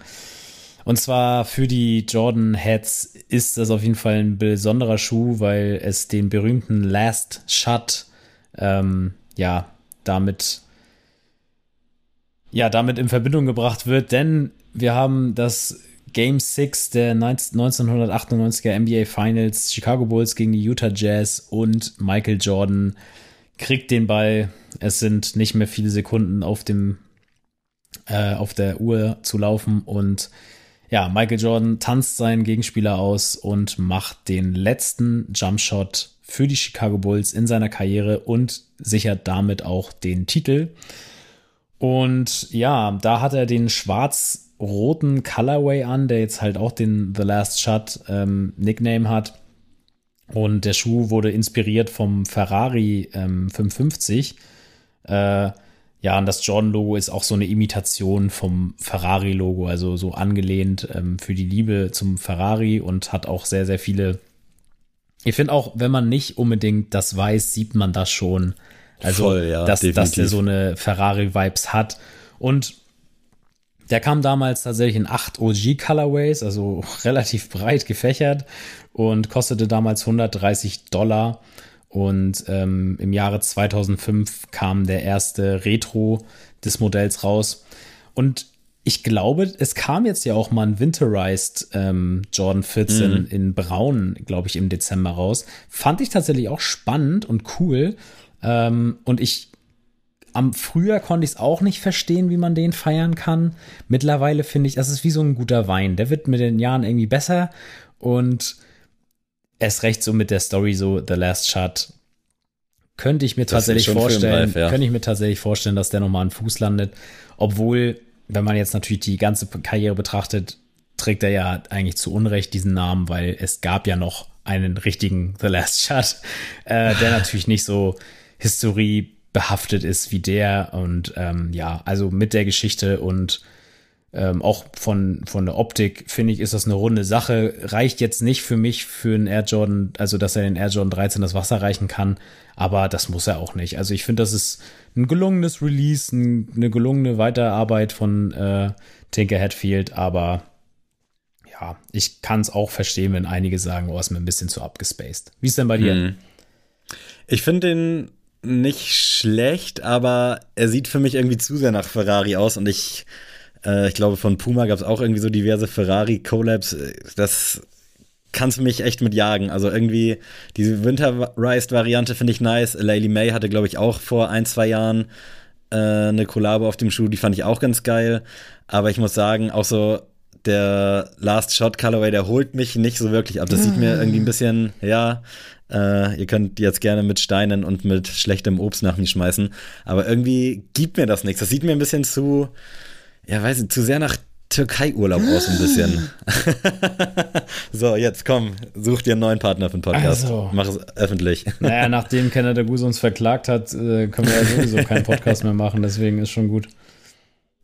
Und zwar für die Jordan Heads ist das auf jeden Fall ein besonderer Schuh, weil es den berühmten Last Shot ähm, ja damit ja damit in Verbindung gebracht wird, denn wir haben das Game 6 der 1998er NBA Finals, Chicago Bulls gegen die Utah Jazz und Michael Jordan kriegt den Ball. Es sind nicht mehr viele Sekunden auf dem äh, auf der Uhr zu laufen und ja, Michael Jordan tanzt seinen Gegenspieler aus und macht den letzten Jumpshot für die Chicago Bulls in seiner Karriere und sichert damit auch den Titel. Und ja, da hat er den schwarz-roten Colorway an, der jetzt halt auch den The Last Shot ähm, Nickname hat. Und der Schuh wurde inspiriert vom Ferrari ähm, 550. Äh, ja, und das Jordan-Logo ist auch so eine Imitation vom Ferrari-Logo, also so angelehnt ähm, für die Liebe zum Ferrari und hat auch sehr, sehr viele. Ich finde auch, wenn man nicht unbedingt das weiß, sieht man das schon. Also, Voll, ja, dass, dass der so eine Ferrari-Vibes hat. Und der kam damals tatsächlich in acht OG-Colorways, also relativ breit gefächert und kostete damals 130 Dollar. Und ähm, im Jahre 2005 kam der erste Retro des Modells raus. Und ich glaube, es kam jetzt ja auch mal ein Winterized ähm, Jordan 14 mhm. in Braun, glaube ich, im Dezember raus. Fand ich tatsächlich auch spannend und cool, ähm, und ich am früher konnte ich es auch nicht verstehen, wie man den feiern kann. Mittlerweile finde ich, das ist wie so ein guter Wein. Der wird mit den Jahren irgendwie besser und erst recht so mit der Story so The Last Shot könnte ich mir das tatsächlich vorstellen, Live, ja. könnte ich mir tatsächlich vorstellen, dass der nochmal einen Fuß landet. Obwohl, wenn man jetzt natürlich die ganze Karriere betrachtet, trägt er ja eigentlich zu Unrecht diesen Namen, weil es gab ja noch einen richtigen The Last Shot, äh, der natürlich nicht so Historie behaftet ist wie der. Und ähm, ja, also mit der Geschichte und ähm, auch von, von der Optik finde ich, ist das eine runde Sache. Reicht jetzt nicht für mich für einen Air Jordan, also dass er den Air Jordan 13 das Wasser reichen kann, aber das muss er auch nicht. Also ich finde, das ist ein gelungenes Release, ein, eine gelungene Weiterarbeit von äh, Tinker Hatfield, aber ja, ich kann es auch verstehen, wenn einige sagen, oh, ist mir ein bisschen zu abgespaced. Wie ist denn bei dir? Hm. Ich finde den nicht schlecht, aber er sieht für mich irgendwie zu sehr nach Ferrari aus und ich, äh, ich glaube, von Puma gab es auch irgendwie so diverse Ferrari-Collabs. Das kannst du mich echt mit jagen. Also irgendwie diese Winterized-Variante finde ich nice. Laylee May hatte, glaube ich, auch vor ein, zwei Jahren äh, eine Kollabo auf dem Schuh, die fand ich auch ganz geil. Aber ich muss sagen, auch so der Last Shot Colorway, der holt mich nicht so wirklich ab. Das sieht mir irgendwie ein bisschen, ja, äh, ihr könnt jetzt gerne mit Steinen und mit schlechtem Obst nach mir schmeißen. Aber irgendwie gibt mir das nichts. Das sieht mir ein bisschen zu, ja, weiß nicht, zu sehr nach Türkei-Urlaub aus ein bisschen. so, jetzt komm, such dir einen neuen Partner für den Podcast. Also, Mach es öffentlich. Naja, nachdem Canada Goose uns verklagt hat, äh, können wir ja sowieso keinen Podcast mehr machen, deswegen ist schon gut.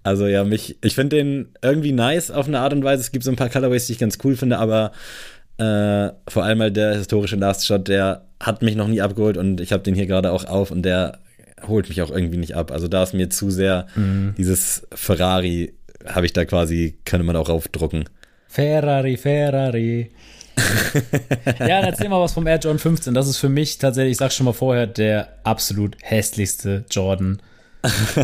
Also ja, mich, ich finde den irgendwie nice auf eine Art und Weise. Es gibt so ein paar Colorways, die ich ganz cool finde, aber äh, vor allem mal der historische Last Shot, der hat mich noch nie abgeholt und ich habe den hier gerade auch auf und der holt mich auch irgendwie nicht ab. Also da ist mir zu sehr mhm. dieses Ferrari, habe ich da quasi, könnte man auch aufdrucken. Ferrari, Ferrari. ja, erzähl mal was vom Air Jordan 15. Das ist für mich tatsächlich, ich sag schon mal vorher, der absolut hässlichste Jordan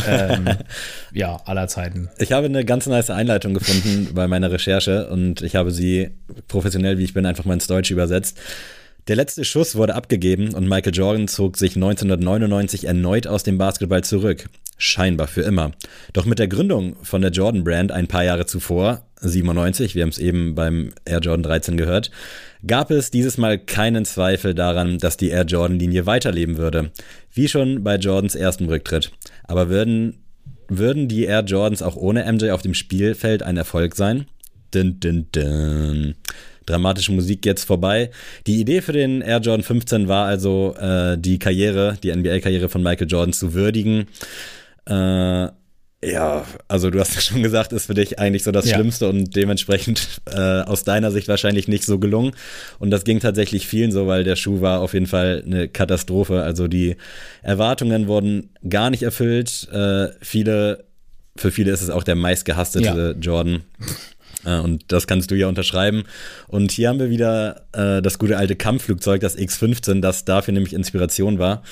ähm, ja, aller Zeiten. Ich habe eine ganz nice Einleitung gefunden bei meiner Recherche und ich habe sie professionell, wie ich bin, einfach mal ins Deutsche übersetzt. Der letzte Schuss wurde abgegeben und Michael Jordan zog sich 1999 erneut aus dem Basketball zurück. Scheinbar für immer. Doch mit der Gründung von der Jordan Brand ein paar Jahre zuvor, 97, wir haben es eben beim Air Jordan 13 gehört, gab es dieses Mal keinen Zweifel daran, dass die Air Jordan Linie weiterleben würde. Wie schon bei Jordans ersten Rücktritt. Aber würden, würden die Air Jordans auch ohne MJ auf dem Spielfeld ein Erfolg sein? Dun, dun, dun. Dramatische Musik jetzt vorbei. Die Idee für den Air Jordan 15 war also, äh, die Karriere, die NBA-Karriere von Michael Jordan zu würdigen. Äh, ja, also du hast ja schon gesagt, ist für dich eigentlich so das ja. Schlimmste und dementsprechend äh, aus deiner Sicht wahrscheinlich nicht so gelungen. Und das ging tatsächlich vielen so, weil der Schuh war auf jeden Fall eine Katastrophe. Also die Erwartungen wurden gar nicht erfüllt. Äh, viele, für viele ist es auch der meistgehasstete ja. Jordan. Äh, und das kannst du ja unterschreiben. Und hier haben wir wieder äh, das gute alte Kampfflugzeug, das X-15, das dafür nämlich Inspiration war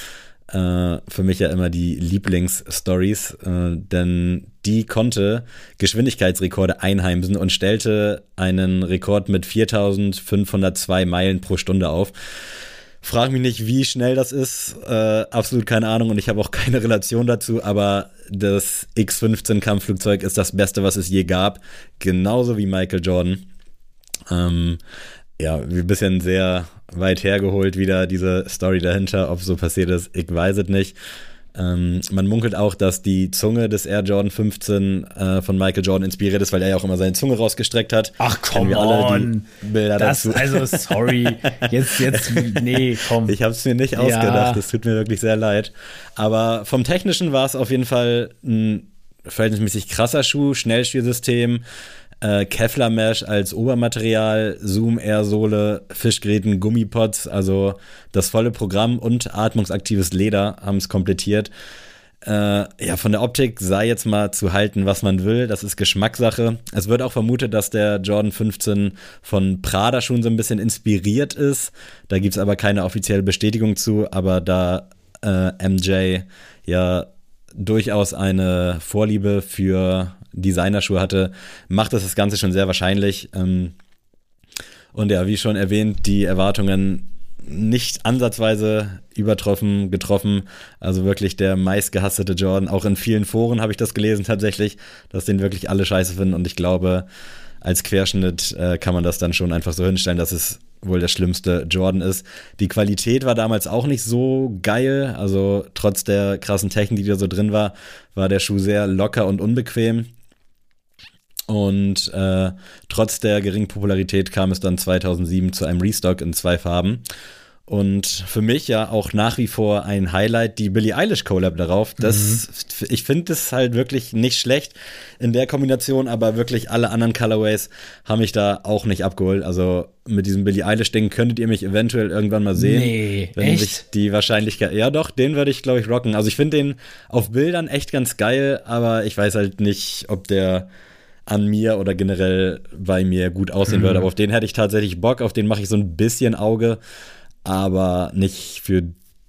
äh, für mich ja immer die Lieblingsstories, äh, denn die konnte Geschwindigkeitsrekorde einheimsen und stellte einen Rekord mit 4502 Meilen pro Stunde auf. Frag mich nicht, wie schnell das ist. Äh, absolut keine Ahnung und ich habe auch keine Relation dazu, aber das X-15 Kampfflugzeug ist das Beste, was es je gab. Genauso wie Michael Jordan. Ähm, ja, ein bisschen sehr weit hergeholt wieder diese Story dahinter, ob so passiert ist, ich weiß es nicht. Ähm, man munkelt auch, dass die Zunge des Air Jordan 15 äh, von Michael Jordan inspiriert ist, weil er ja auch immer seine Zunge rausgestreckt hat. Ach komm, on. Bilder das, dazu. Also sorry, jetzt jetzt nee, komm. Ich habe es mir nicht ausgedacht. Es tut mir wirklich sehr leid. Aber vom technischen war es auf jeden Fall ein verhältnismäßig krasser Schuh, Schnellspielsystem äh, Kevlar Mesh als Obermaterial, Zoom Air Sohle, Fischgräten, Gummipots, also das volle Programm und atmungsaktives Leder haben es komplettiert. Äh, ja, von der Optik sei jetzt mal zu halten, was man will. Das ist Geschmackssache. Es wird auch vermutet, dass der Jordan 15 von Prada schon so ein bisschen inspiriert ist. Da gibt es aber keine offizielle Bestätigung zu. Aber da äh, MJ ja durchaus eine Vorliebe für Designerschuhe hatte, macht das das Ganze schon sehr wahrscheinlich. Ähm, und ja, wie schon erwähnt, die Erwartungen nicht ansatzweise übertroffen, getroffen. Also wirklich der meistgehassete Jordan. Auch in vielen Foren habe ich das gelesen tatsächlich, dass den wirklich alle scheiße finden. Und ich glaube, als Querschnitt äh, kann man das dann schon einfach so hinstellen, dass es wohl der schlimmste Jordan ist. Die Qualität war damals auch nicht so geil. Also trotz der krassen Technik, die da so drin war, war der Schuh sehr locker und unbequem. Und äh, trotz der geringen Popularität kam es dann 2007 zu einem Restock in zwei Farben. Und für mich ja auch nach wie vor ein Highlight, die Billie Eilish Collab darauf. Das, mhm. ich finde das halt wirklich nicht schlecht in der Kombination, aber wirklich alle anderen Colorways haben mich da auch nicht abgeholt. Also mit diesem Billie Eilish Ding könntet ihr mich eventuell irgendwann mal sehen. Nee, wenn echt? sich die Wahrscheinlichkeit, ja doch, den würde ich glaube ich rocken. Also ich finde den auf Bildern echt ganz geil, aber ich weiß halt nicht, ob der an mir oder generell bei mir gut aussehen mhm. würde. Aber auf den hätte ich tatsächlich Bock, auf den mache ich so ein bisschen Auge, aber nicht für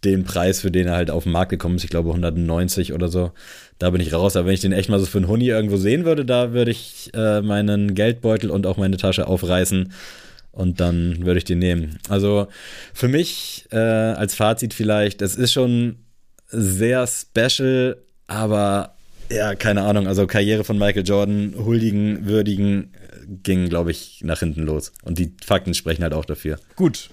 den Preis, für den er halt auf den Markt gekommen ist. Ich glaube 190 oder so. Da bin ich raus. Aber wenn ich den echt mal so für einen Huni irgendwo sehen würde, da würde ich äh, meinen Geldbeutel und auch meine Tasche aufreißen und dann würde ich den nehmen. Also für mich äh, als Fazit vielleicht, es ist schon sehr special, aber ja, keine Ahnung. Also Karriere von Michael Jordan, huldigen, würdigen, ging, glaube ich, nach hinten los. Und die Fakten sprechen halt auch dafür. Gut.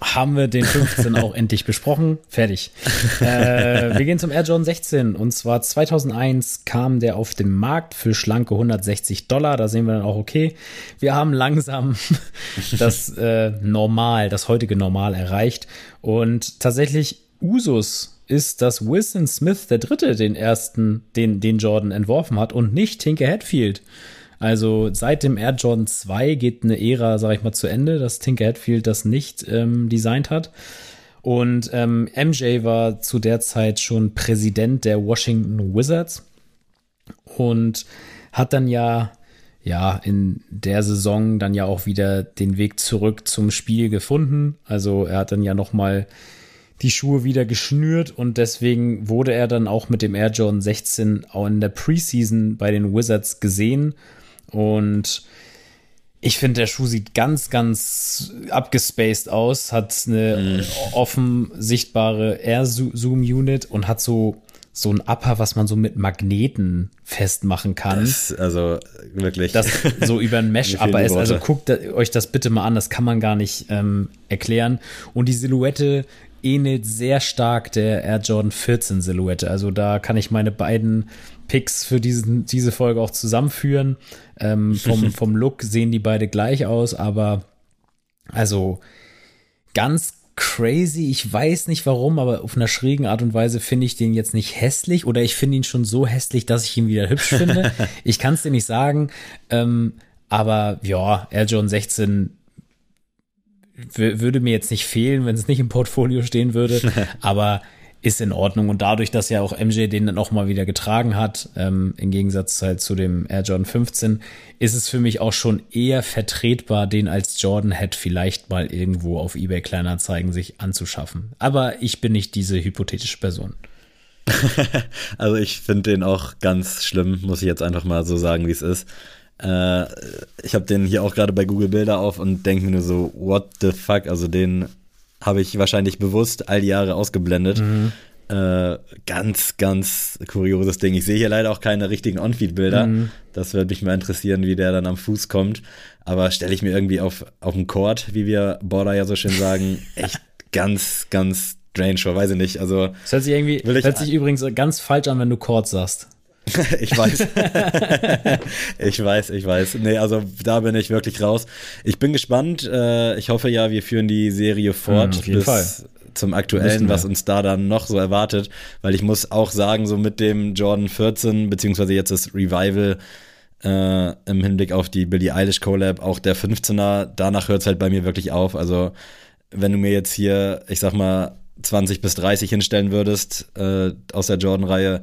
Haben wir den 15 auch endlich besprochen. Fertig. Äh, wir gehen zum Air Jordan 16. Und zwar 2001 kam der auf den Markt für schlanke 160 Dollar. Da sehen wir dann auch, okay, wir haben langsam das äh, Normal, das heutige Normal erreicht. Und tatsächlich Usus ist, dass Wilson Smith der Dritte den ersten, den, den Jordan entworfen hat und nicht Tinker Hatfield. Also seit dem Air Jordan 2 geht eine Ära, sag ich mal, zu Ende, dass Tinker Hatfield das nicht ähm, designt hat. Und ähm, MJ war zu der Zeit schon Präsident der Washington Wizards und hat dann ja ja in der Saison dann ja auch wieder den Weg zurück zum Spiel gefunden. Also er hat dann ja noch mal die Schuhe wieder geschnürt und deswegen wurde er dann auch mit dem Air Jordan 16 auch in der Preseason bei den Wizards gesehen und ich finde, der Schuh sieht ganz, ganz abgespaced aus, hat eine mm. offen sichtbare Air-Zoom-Unit und hat so, so ein Upper, was man so mit Magneten festmachen kann. Das, also wirklich. Das so über ein Mesh-Upper ist. Also guckt euch das bitte mal an, das kann man gar nicht ähm, erklären. Und die Silhouette ähnelt sehr stark der Air Jordan 14 Silhouette. Also da kann ich meine beiden Picks für diesen, diese Folge auch zusammenführen. Ähm, vom, vom Look sehen die beide gleich aus, aber also ganz crazy. Ich weiß nicht warum, aber auf einer schrägen Art und Weise finde ich den jetzt nicht hässlich oder ich finde ihn schon so hässlich, dass ich ihn wieder hübsch finde. ich kann es dir nicht sagen. Ähm, aber ja, Air Jordan 16 würde mir jetzt nicht fehlen, wenn es nicht im Portfolio stehen würde, aber ist in Ordnung. Und dadurch, dass ja auch MJ den dann auch mal wieder getragen hat, ähm, im Gegensatz halt zu dem Air Jordan 15, ist es für mich auch schon eher vertretbar, den als Jordan Head vielleicht mal irgendwo auf eBay Kleinanzeigen sich anzuschaffen. Aber ich bin nicht diese hypothetische Person. also ich finde den auch ganz schlimm, muss ich jetzt einfach mal so sagen, wie es ist. Äh, ich habe den hier auch gerade bei Google Bilder auf und denke mir nur so, what the fuck? Also den habe ich wahrscheinlich bewusst all die Jahre ausgeblendet. Mhm. Äh, ganz, ganz kurioses Ding. Ich sehe hier leider auch keine richtigen On-Feed-Bilder. Mhm. Das würde mich mal interessieren, wie der dann am Fuß kommt. Aber stelle ich mir irgendwie auf, auf den Court, wie wir Border ja so schön sagen, echt ganz, ganz strange vor, weiß ich nicht. Also, das hört sich irgendwie, hört sich übrigens ganz falsch an, wenn du Court sagst. ich weiß. ich weiß, ich weiß. Nee, also da bin ich wirklich raus. Ich bin gespannt. Äh, ich hoffe ja, wir führen die Serie fort mhm, bis Fall. zum aktuellen, was uns da dann noch so erwartet. Weil ich muss auch sagen, so mit dem Jordan 14, beziehungsweise jetzt das Revival, äh, im Hinblick auf die Billie Eilish Collab, auch der 15er, danach hört es halt bei mir wirklich auf. Also, wenn du mir jetzt hier, ich sag mal, 20 bis 30 hinstellen würdest äh, aus der Jordan-Reihe,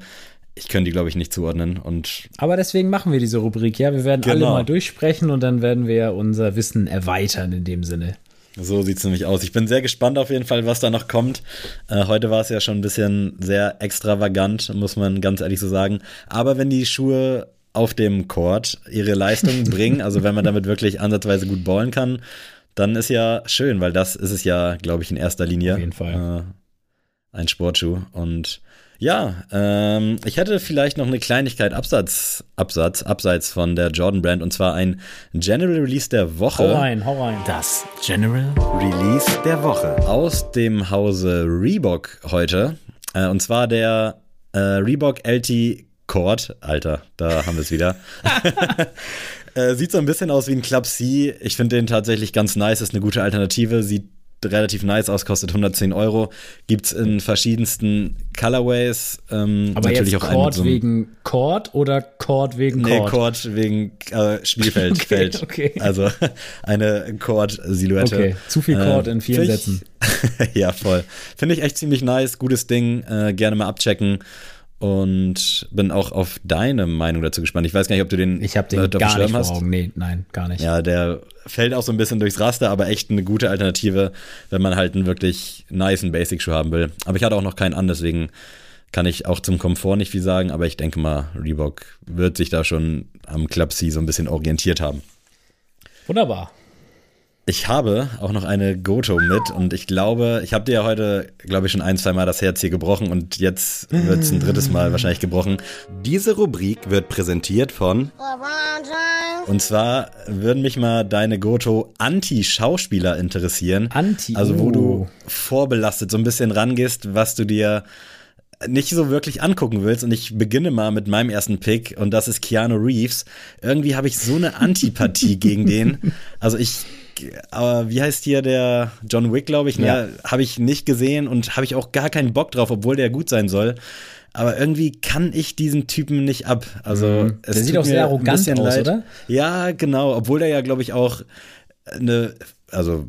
ich könnte die, glaube ich, nicht zuordnen. Und Aber deswegen machen wir diese Rubrik, ja. Wir werden genau. alle mal durchsprechen und dann werden wir unser Wissen erweitern in dem Sinne. So sieht es nämlich aus. Ich bin sehr gespannt auf jeden Fall, was da noch kommt. Äh, heute war es ja schon ein bisschen sehr extravagant, muss man ganz ehrlich so sagen. Aber wenn die Schuhe auf dem Court ihre Leistung bringen, also wenn man damit wirklich ansatzweise gut ballen kann, dann ist ja schön, weil das ist es ja, glaube ich, in erster Linie. Auf jeden Fall. Äh, ein Sportschuh. Und ja, ähm, ich hätte vielleicht noch eine Kleinigkeit Absatz, Absatz, abseits von der Jordan Brand und zwar ein General Release der Woche. Hau rein, hau rein. Das General Release der Woche. Aus dem Hause Reebok heute. Äh, und zwar der äh, Reebok LT Cord. Alter, da haben wir es wieder. äh, sieht so ein bisschen aus wie ein Club C. Ich finde den tatsächlich ganz nice, ist eine gute Alternative. Sieht relativ nice aus, kostet 110 Euro. Gibt es in verschiedensten Colorways. Ähm, Aber natürlich jetzt auch Cord so wegen Cord oder Cord wegen Cord? Nee, Cord wegen äh, Spielfeld. okay, Feld. okay. Also eine Cord-Silhouette. Okay, zu viel Cord äh, in vielen Sätzen. ja, voll. Finde ich echt ziemlich nice, gutes Ding. Äh, gerne mal abchecken und bin auch auf deine Meinung dazu gespannt. Ich weiß gar nicht, ob du den Ich habe den äh, gar nicht vor Augen. Nee, nein, gar nicht. Ja, der fällt auch so ein bisschen durchs Raster, aber echt eine gute Alternative, wenn man halt einen wirklich nice Basic Schuh haben will. Aber ich hatte auch noch keinen an, deswegen kann ich auch zum Komfort nicht viel sagen, aber ich denke mal, Reebok wird sich da schon am Club C so ein bisschen orientiert haben. Wunderbar. Ich habe auch noch eine Goto mit und ich glaube, ich habe dir ja heute, glaube ich, schon ein, zwei Mal das Herz hier gebrochen und jetzt wird es ein drittes Mal wahrscheinlich gebrochen. Diese Rubrik wird präsentiert von. Und zwar würden mich mal deine Goto Anti-Schauspieler interessieren. Anti. Also wo du oh. vorbelastet so ein bisschen rangehst, was du dir nicht so wirklich angucken willst. Und ich beginne mal mit meinem ersten Pick und das ist Keanu Reeves. Irgendwie habe ich so eine Antipathie gegen den. Also ich aber wie heißt hier der John Wick, glaube ich, ne? Ja. Habe ich nicht gesehen und habe ich auch gar keinen Bock drauf, obwohl der gut sein soll. Aber irgendwie kann ich diesen Typen nicht ab. Also, mhm. es der sieht auch sehr arrogant aus, leid. oder? Ja, genau. Obwohl der ja, glaube ich, auch eine, also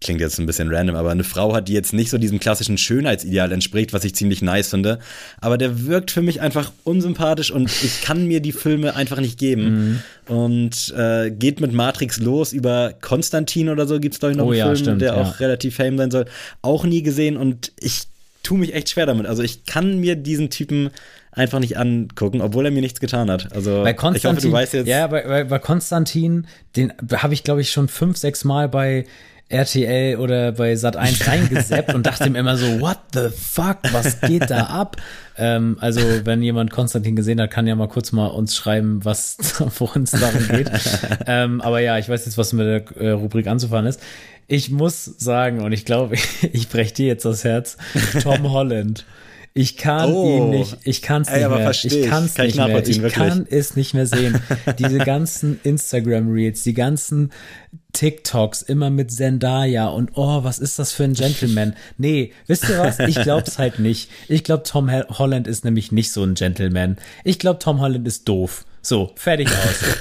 klingt jetzt ein bisschen random, aber eine Frau hat, die jetzt nicht so diesem klassischen Schönheitsideal entspricht, was ich ziemlich nice finde. Aber der wirkt für mich einfach unsympathisch und ich kann mir die Filme einfach nicht geben. Mhm. Und äh, geht mit Matrix los über Konstantin oder so, gibt es, glaube ich, noch oh, einen ja, Film, stimmt, der ja. auch relativ fame sein soll. Auch nie gesehen und ich tue mich echt schwer damit. Also ich kann mir diesen Typen einfach nicht angucken, obwohl er mir nichts getan hat. Also bei Konstantin, ich hoffe, du weißt jetzt. Ja, bei, bei, bei Konstantin, den habe ich, glaube ich, schon fünf, sechs Mal bei RTL oder bei Sat 1 reingeseppt und dachte mir immer so, what the fuck, was geht da ab? Ähm, also, wenn jemand Konstantin gesehen hat, kann ja mal kurz mal uns schreiben, was worin es darum geht. ähm, aber ja, ich weiß jetzt, was mit der äh, Rubrik anzufahren ist. Ich muss sagen, und ich glaube, ich breche dir jetzt das Herz, Tom Holland. Ich kann oh. ihn nicht, ich kann es nicht mehr. Ich kann es nicht mehr. Ich wirklich. kann es nicht mehr sehen. Diese ganzen Instagram Reels, die ganzen TikToks immer mit Zendaya und oh, was ist das für ein Gentleman? Nee, wisst ihr was? Ich glaub's halt nicht. Ich glaube, Tom Holland ist nämlich nicht so ein Gentleman. Ich glaube, Tom Holland ist doof. So, fertig aus.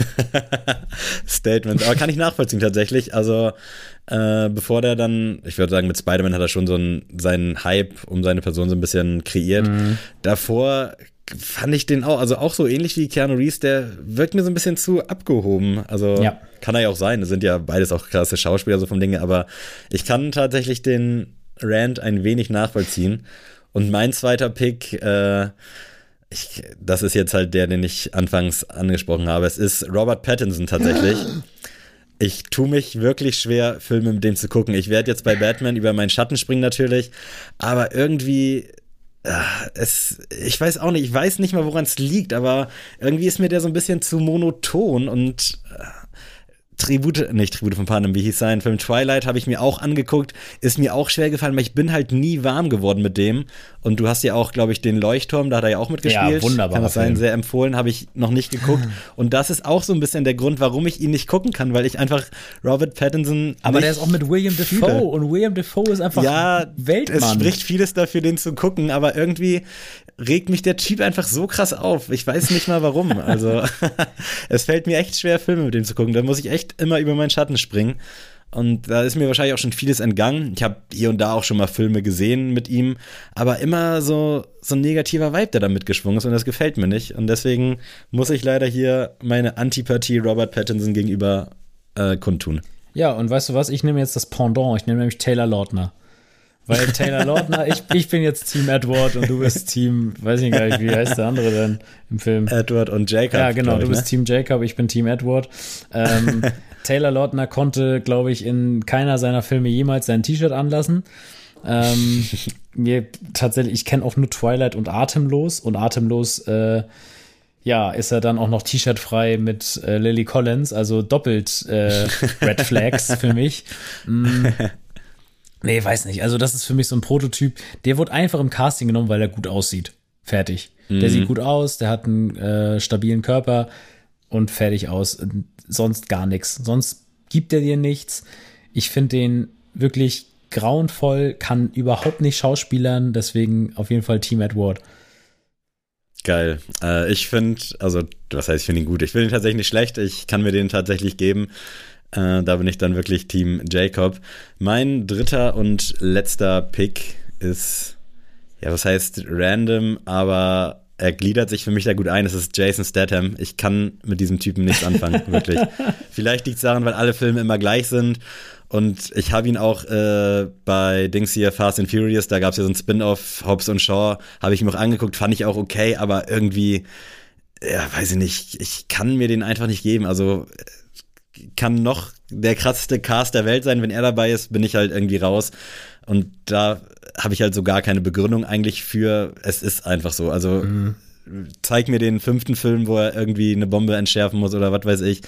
Statement. Aber kann ich nachvollziehen tatsächlich. Also, äh, bevor der dann, ich würde sagen, mit Spider-Man hat er schon so einen, seinen Hype um seine Person so ein bisschen kreiert. Mhm. Davor fand ich den auch, also auch so ähnlich wie Keanu Reeves, der wirkt mir so ein bisschen zu abgehoben. Also ja. kann er ja auch sein. Das sind ja beides auch krasse Schauspieler so vom Dinge, aber ich kann tatsächlich den Rand ein wenig nachvollziehen. Und mein zweiter Pick, äh, ich, das ist jetzt halt der, den ich anfangs angesprochen habe. Es ist Robert Pattinson tatsächlich. Ich tue mich wirklich schwer, Filme mit dem zu gucken. Ich werde jetzt bei Batman über meinen Schatten springen natürlich, aber irgendwie äh, es, ich weiß auch nicht, ich weiß nicht mal, woran es liegt, aber irgendwie ist mir der so ein bisschen zu monoton und äh, Tribute, nicht Tribute von Panem, wie hieß sein Film Twilight, habe ich mir auch angeguckt, ist mir auch schwer gefallen, weil ich bin halt nie warm geworden mit dem. Und du hast ja auch, glaube ich, den Leuchtturm, da hat er ja auch mitgespielt. Ja, wunderbar. Kann das sein, sehr empfohlen, habe ich noch nicht geguckt. Und das ist auch so ein bisschen der Grund, warum ich ihn nicht gucken kann, weil ich einfach Robert Pattinson. Aber der ist auch mit William Defoe fühle. und William Defoe ist einfach ja, Weltmann. Es spricht vieles dafür, den zu gucken, aber irgendwie regt mich der Typ einfach so krass auf. Ich weiß nicht mal warum. Also es fällt mir echt schwer, Filme mit dem zu gucken. Da muss ich echt immer über meinen Schatten springen. Und da ist mir wahrscheinlich auch schon vieles entgangen. Ich habe hier und da auch schon mal Filme gesehen mit ihm, aber immer so, so ein negativer Vibe, der da mitgeschwungen ist und das gefällt mir nicht. Und deswegen muss ich leider hier meine Antipathie Robert Pattinson gegenüber äh, kundtun. Ja, und weißt du was? Ich nehme jetzt das Pendant. Ich nehme nämlich Taylor Lautner. Weil Taylor Lautner, ich, ich bin jetzt Team Edward und du bist Team, weiß ich gar nicht, wie heißt der andere denn im Film? Edward und Jacob. Ja, genau, du bist ne? Team Jacob, ich bin Team Edward. Ähm, Taylor Lautner konnte, glaube ich, in keiner seiner Filme jemals sein T-Shirt anlassen. Ähm, mir tatsächlich, ich kenne auch nur Twilight und Atemlos und Atemlos, äh, ja, ist er dann auch noch T-Shirt frei mit äh, Lily Collins, also doppelt äh, Red Flags für mich. Mm. Nee, weiß nicht. Also, das ist für mich so ein Prototyp. Der wurde einfach im Casting genommen, weil er gut aussieht. Fertig. Mhm. Der sieht gut aus, der hat einen äh, stabilen Körper und fertig aus. Sonst gar nichts. Sonst gibt er dir nichts. Ich finde den wirklich grauenvoll, kann überhaupt nicht schauspielern, deswegen auf jeden Fall Team Edward. Geil. Äh, ich finde, also, was heißt, ich finde ihn gut. Ich finde ihn tatsächlich nicht schlecht. Ich kann mir den tatsächlich geben. Äh, da bin ich dann wirklich Team Jacob. Mein dritter und letzter Pick ist, ja, was heißt random, aber er gliedert sich für mich da gut ein. Es ist Jason Statham. Ich kann mit diesem Typen nichts anfangen, wirklich. Vielleicht liegt es daran, weil alle Filme immer gleich sind. Und ich habe ihn auch äh, bei Dings hier, Fast and Furious, da gab es ja so ein Spin-off, Hobbs und Shaw, habe ich mir auch angeguckt, fand ich auch okay, aber irgendwie, ja, weiß ich nicht, ich kann mir den einfach nicht geben. Also kann noch der krasseste Cast der Welt sein. Wenn er dabei ist, bin ich halt irgendwie raus. Und da habe ich halt so gar keine Begründung eigentlich für. Es ist einfach so. Also mhm. zeig mir den fünften Film, wo er irgendwie eine Bombe entschärfen muss oder was weiß ich.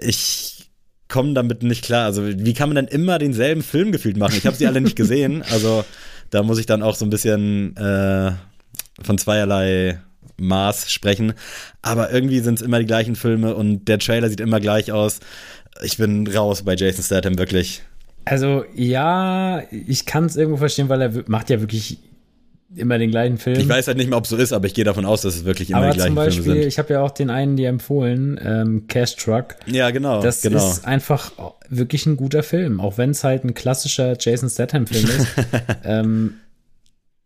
Ich komme damit nicht klar. Also wie kann man denn immer denselben Film gefühlt machen? Ich habe sie alle nicht gesehen. Also da muss ich dann auch so ein bisschen äh, von zweierlei Maß sprechen. Aber irgendwie sind es immer die gleichen Filme und der Trailer sieht immer gleich aus. Ich bin raus bei Jason Statham, wirklich. Also ja, ich kann es irgendwo verstehen, weil er macht ja wirklich immer den gleichen Film. Ich weiß halt nicht mehr, ob es so ist, aber ich gehe davon aus, dass es wirklich immer aber die gleichen Beispiel, Filme sind. Ich habe ja auch den einen dir empfohlen, ähm, Cash Truck. Ja, genau. Das genau. ist einfach wirklich ein guter Film, auch wenn es halt ein klassischer Jason Statham-Film ist. ähm,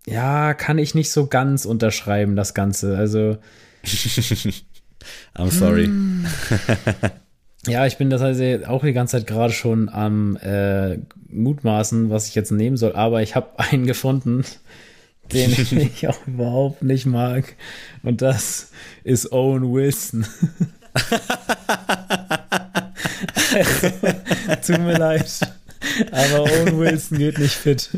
ja, kann ich nicht so ganz unterschreiben, das Ganze. Also. I'm sorry. Ja, ich bin das also auch die ganze Zeit gerade schon am äh, Mutmaßen, was ich jetzt nehmen soll, aber ich habe einen gefunden, den ich auch überhaupt nicht mag. Und das ist Owen Wilson. also, tut mir leid. Aber Owen Wilson geht nicht fit.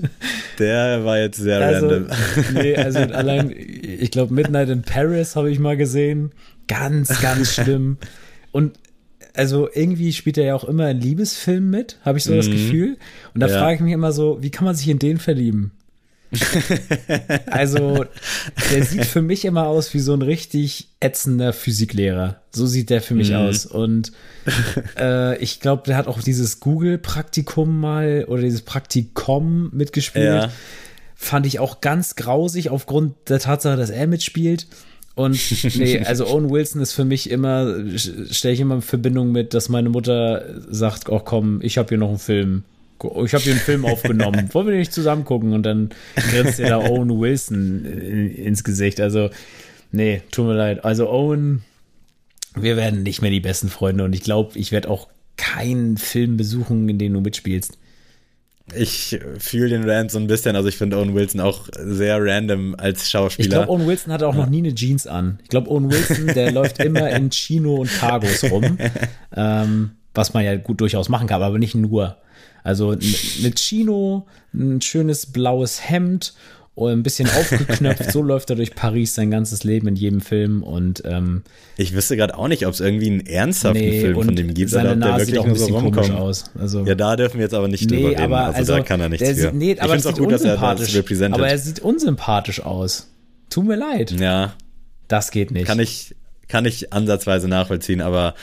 Der war jetzt sehr also, random. Nee, also allein, ich glaube, Midnight in Paris habe ich mal gesehen. Ganz, ganz schlimm. Und also irgendwie spielt er ja auch immer in Liebesfilmen mit, habe ich so mhm. das Gefühl. Und da ja. frage ich mich immer so, wie kann man sich in den verlieben? also, der sieht für mich immer aus wie so ein richtig ätzender Physiklehrer. So sieht der für mich mhm. aus. Und äh, ich glaube, der hat auch dieses Google-Praktikum mal oder dieses Praktikum mitgespielt. Ja. Fand ich auch ganz grausig aufgrund der Tatsache, dass er mitspielt. Und nee, also Owen Wilson ist für mich immer, stelle ich immer in Verbindung mit, dass meine Mutter sagt, oh komm, ich habe hier noch einen Film ich habe hier einen Film aufgenommen, wollen wir nicht zusammen gucken? Und dann grinst dir da Owen Wilson ins Gesicht. Also, nee, tut mir leid. Also Owen, wir werden nicht mehr die besten Freunde und ich glaube, ich werde auch keinen Film besuchen, in dem du mitspielst. Ich fühle den Rand so ein bisschen. Also ich finde Owen Wilson auch sehr random als Schauspieler. Ich glaube, Owen Wilson hatte auch noch nie eine Jeans an. Ich glaube, Owen Wilson, der läuft immer in Chino und Cargos rum. Ähm, was man ja gut durchaus machen kann, aber nicht nur. Also eine Chino, ein schönes blaues Hemd ein bisschen aufgeknöpft. so läuft er durch Paris sein ganzes Leben in jedem Film und ähm, ich wüsste gerade auch nicht, ob es irgendwie einen ernsthaften nee, Film von dem gibt seine oder ob der wirklich nur so rumkommt. Aus. Also, ja, da dürfen wir jetzt aber nicht nee, drüber reden. Aber, also, also, da kann er nichts der, für. Nee, aber ich finde es auch gut, dass er das repräsentiert. Aber er sieht unsympathisch aus. Tut mir leid. Ja. Das geht nicht. Kann ich, kann ich ansatzweise nachvollziehen, aber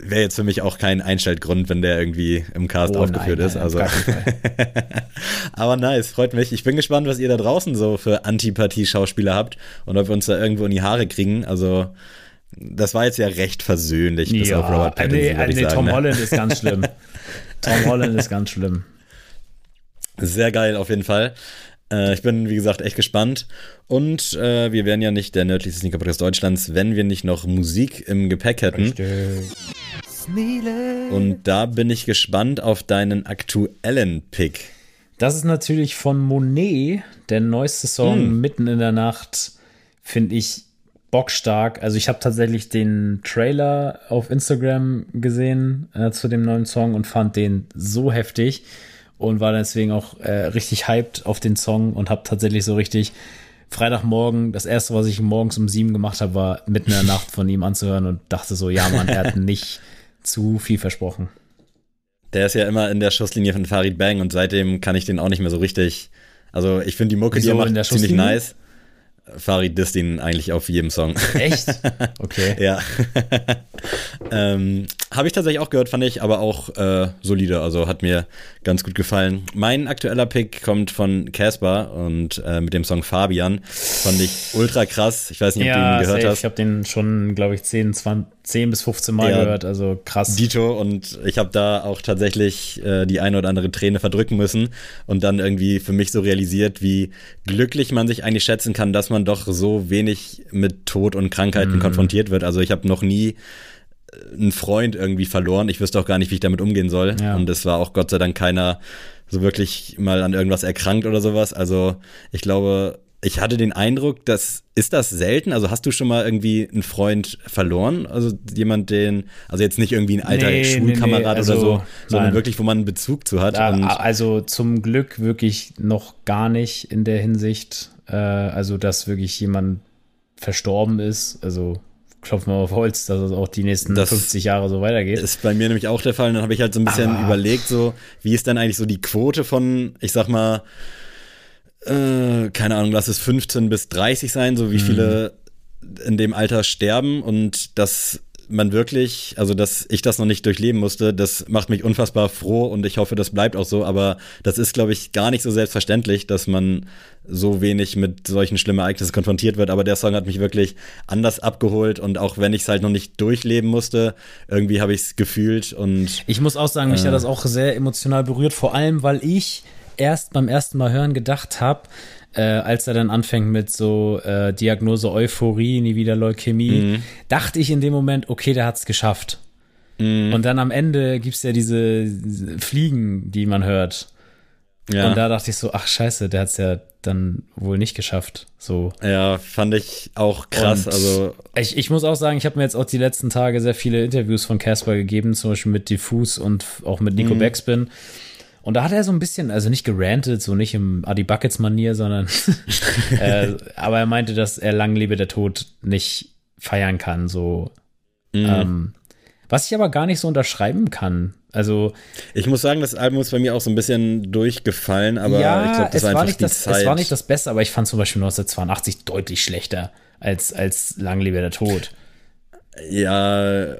wäre jetzt für mich auch kein Einstellgrund, wenn der irgendwie im Cast oh, aufgeführt nein, ist. Nein, also. aber nice, freut mich. Ich bin gespannt, was ihr da draußen so für Antipathie-Schauspieler habt und ob wir uns da irgendwo in die Haare kriegen. Also das war jetzt ja recht versöhnlich, bis ja, auf Robert Pattinson, nee, nee, sagen, Tom ne? Holland ist ganz schlimm. Tom Holland ist ganz schlimm. Sehr geil, auf jeden Fall. Äh, ich bin, wie gesagt, echt gespannt. Und äh, wir wären ja nicht der nördlichste Sneaker Podcast Deutschlands, wenn wir nicht noch Musik im Gepäck hätten. Richtig. Und da bin ich gespannt auf deinen aktuellen Pick. Das ist natürlich von Monet, der neueste Song hm. mitten in der Nacht, finde ich bockstark. Also ich habe tatsächlich den Trailer auf Instagram gesehen äh, zu dem neuen Song und fand den so heftig und war deswegen auch äh, richtig hyped auf den Song und habe tatsächlich so richtig Freitagmorgen, das erste, was ich morgens um sieben gemacht habe, war mitten in der Nacht von ihm anzuhören und dachte so, ja Mann, er hat nicht zu viel versprochen. Der ist ja immer in der Schusslinie von Farid Bang und seitdem kann ich den auch nicht mehr so richtig. Also ich finde die Mucke, die er macht, ziemlich nice. Farid disst ihn eigentlich auf jedem Song. Echt? Okay. ja. ähm, Habe ich tatsächlich auch gehört, fand ich, aber auch äh, solide. Also hat mir ganz gut gefallen. Mein aktueller Pick kommt von Casper und äh, mit dem Song Fabian. Fand ich ultra krass. Ich weiß nicht, ob ja, du ihn gehört safe. hast. Ich habe den schon, glaube ich, 10, 20, 10 bis 15 Mal ja, gehört. Also krass. Dito und ich habe da auch tatsächlich äh, die eine oder andere Träne verdrücken müssen und dann irgendwie für mich so realisiert, wie glücklich man sich eigentlich schätzen kann, dass man doch so wenig mit Tod und Krankheiten mhm. konfrontiert wird. Also ich habe noch nie einen Freund irgendwie verloren. Ich wüsste auch gar nicht, wie ich damit umgehen soll. Ja. Und es war auch Gott sei Dank keiner so wirklich mal an irgendwas erkrankt oder sowas. Also ich glaube, ich hatte den Eindruck, dass ist das selten? Also hast du schon mal irgendwie einen Freund verloren? Also jemand, den, also jetzt nicht irgendwie ein alter nee, Schulkamerad nee, nee. Also, oder so, sondern nein. wirklich, wo man einen Bezug zu hat. Ja, also zum Glück wirklich noch gar nicht in der Hinsicht. Äh, also dass wirklich jemand verstorben ist. Also klopfen wir auf Holz, dass es auch die nächsten das 50 Jahre so weitergeht. Ist bei mir nämlich auch der Fall. Und dann habe ich halt so ein bisschen Aber überlegt, so, wie ist denn eigentlich so die Quote von, ich sag mal, äh, keine Ahnung, lass es 15 bis 30 sein, so wie mhm. viele in dem Alter sterben und das man wirklich, also dass ich das noch nicht durchleben musste, das macht mich unfassbar froh und ich hoffe, das bleibt auch so. Aber das ist, glaube ich, gar nicht so selbstverständlich, dass man so wenig mit solchen schlimmen Ereignissen konfrontiert wird. Aber der Song hat mich wirklich anders abgeholt und auch wenn ich es halt noch nicht durchleben musste, irgendwie habe ich es gefühlt und. Ich muss auch sagen, mich äh, hat das auch sehr emotional berührt, vor allem, weil ich erst beim ersten Mal hören gedacht habe, äh, als er dann anfängt mit so äh, Diagnose Euphorie, nie wieder Leukämie, mhm. dachte ich in dem Moment, okay, der hat's geschafft. Mhm. Und dann am Ende gibt's ja diese Fliegen, die man hört. Ja. Und da dachte ich so, ach scheiße, der hat's ja dann wohl nicht geschafft. So. Ja, fand ich auch krass. Und also ich, ich muss auch sagen, ich habe mir jetzt auch die letzten Tage sehr viele Interviews von Casper gegeben, zum Beispiel mit Diffus und auch mit Nico mhm. Backspin. Und da hat er so ein bisschen, also nicht gerantet, so nicht im Adi Buckets Manier, sondern, äh, aber er meinte, dass er lang lebe der Tod nicht feiern kann, so. Mhm. Ähm, was ich aber gar nicht so unterschreiben kann. Also ich muss sagen, das Album ist bei mir auch so ein bisschen durchgefallen, aber ja, ich glaube, das war einfach nicht das, Zeit. Es war nicht das Beste, aber ich fand zum Beispiel 1982 deutlich schlechter als als Lang lebe der Tod. Ja,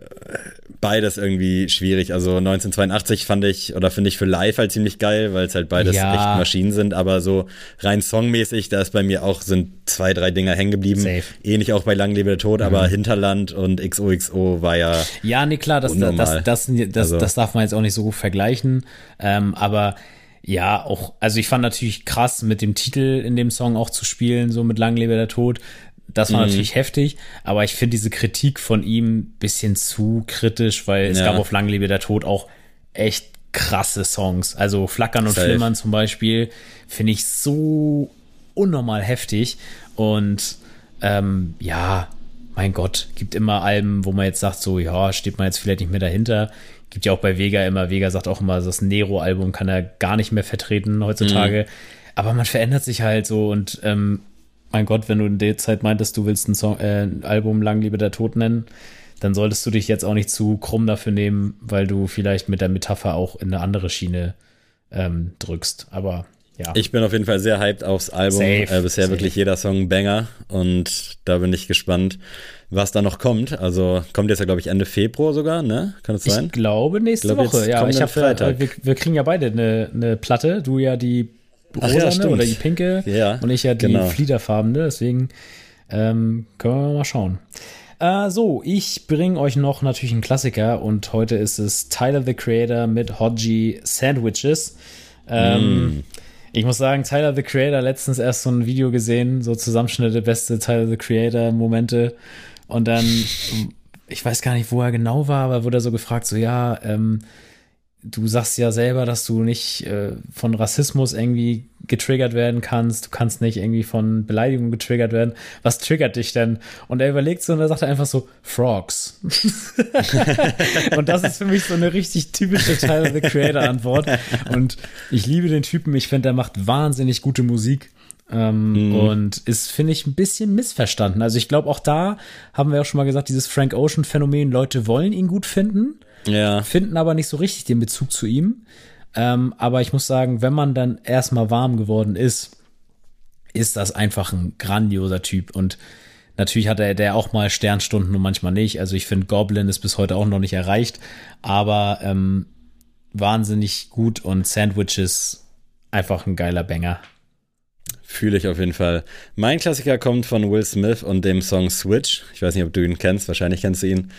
beides irgendwie schwierig. Also 1982 fand ich oder finde ich für live halt ziemlich geil, weil es halt beides ja. echt Maschinen sind. Aber so rein songmäßig, da ist bei mir auch sind zwei, drei Dinger hängen geblieben. Safe. Ähnlich auch bei Lang lebe der Tod, mhm. aber Hinterland und XOXO war ja. Ja, nee, klar, das, das, das, das, das, also. das darf man jetzt auch nicht so gut vergleichen. Ähm, aber ja, auch, also ich fand natürlich krass, mit dem Titel in dem Song auch zu spielen, so mit Lang lebe der Tod. Das war mhm. natürlich heftig, aber ich finde diese Kritik von ihm bisschen zu kritisch, weil es ja. gab auf Langlebe der Tod auch echt krasse Songs. Also Flackern und Safe. Flimmern zum Beispiel finde ich so unnormal heftig. Und ähm, ja, mein Gott, gibt immer Alben, wo man jetzt sagt, so, ja, steht man jetzt vielleicht nicht mehr dahinter. Gibt ja auch bei Vega immer, Vega sagt auch immer, das Nero-Album kann er gar nicht mehr vertreten heutzutage. Mhm. Aber man verändert sich halt so und ähm, mein Gott, wenn du in der Zeit meintest, du willst ein, Song, äh, ein Album Lang Liebe der Tod nennen, dann solltest du dich jetzt auch nicht zu krumm dafür nehmen, weil du vielleicht mit der Metapher auch in eine andere Schiene ähm, drückst. Aber ja. Ich bin auf jeden Fall sehr hyped aufs Album. Safe, äh, bisher safe. wirklich jeder Song Banger und da bin ich gespannt, was da noch kommt. Also kommt jetzt ja, glaube ich, Ende Februar sogar, ne? Kann es sein? Ich glaube nächste ich glaub, Woche. Ja, ich habe, äh, wir, wir, kriegen ja beide eine, eine Platte. Du ja die rosane ja, oder die pinke ja, und ich ja die genau. fliederfarbene. Deswegen ähm, können wir mal schauen. Äh, so, ich bringe euch noch natürlich einen Klassiker und heute ist es Tyler the Creator mit Hodgie Sandwiches. Ähm, mm. Ich muss sagen, Tyler the Creator letztens erst so ein Video gesehen, so Zusammenschnitte, beste Tyler the Creator Momente. Und dann, ich weiß gar nicht, wo er genau war, aber wurde er so gefragt, so ja, ähm, du sagst ja selber, dass du nicht äh, von Rassismus irgendwie getriggert werden kannst. Du kannst nicht irgendwie von Beleidigung getriggert werden. Was triggert dich denn? Und er überlegt so und er sagt einfach so, Frogs. und das ist für mich so eine richtig typische Tyler the Creator Antwort. Und ich liebe den Typen. Ich finde, er macht wahnsinnig gute Musik. Ähm, mhm. Und ist, finde ich, ein bisschen missverstanden. Also ich glaube, auch da haben wir auch schon mal gesagt, dieses Frank Ocean Phänomen, Leute wollen ihn gut finden ja. finden aber nicht so richtig den Bezug zu ihm. Ähm, aber ich muss sagen, wenn man dann erstmal warm geworden ist, ist das einfach ein grandioser Typ. Und natürlich hat er der auch mal Sternstunden und manchmal nicht. Also ich finde, Goblin ist bis heute auch noch nicht erreicht, aber ähm, wahnsinnig gut und Sandwiches einfach ein geiler Banger. Fühle ich auf jeden Fall. Mein Klassiker kommt von Will Smith und dem Song Switch. Ich weiß nicht, ob du ihn kennst, wahrscheinlich kennst du ihn.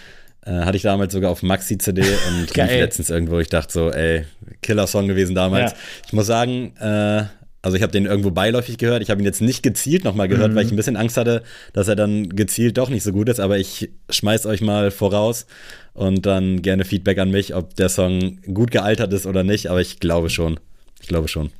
Äh, hatte ich damals sogar auf Maxi-CD und lief letztens irgendwo. Ich dachte so, ey, Killer-Song gewesen damals. Ja. Ich muss sagen, äh, also ich habe den irgendwo beiläufig gehört. Ich habe ihn jetzt nicht gezielt nochmal gehört, mhm. weil ich ein bisschen Angst hatte, dass er dann gezielt doch nicht so gut ist. Aber ich schmeiß euch mal voraus und dann gerne Feedback an mich, ob der Song gut gealtert ist oder nicht. Aber ich glaube schon. Ich glaube schon.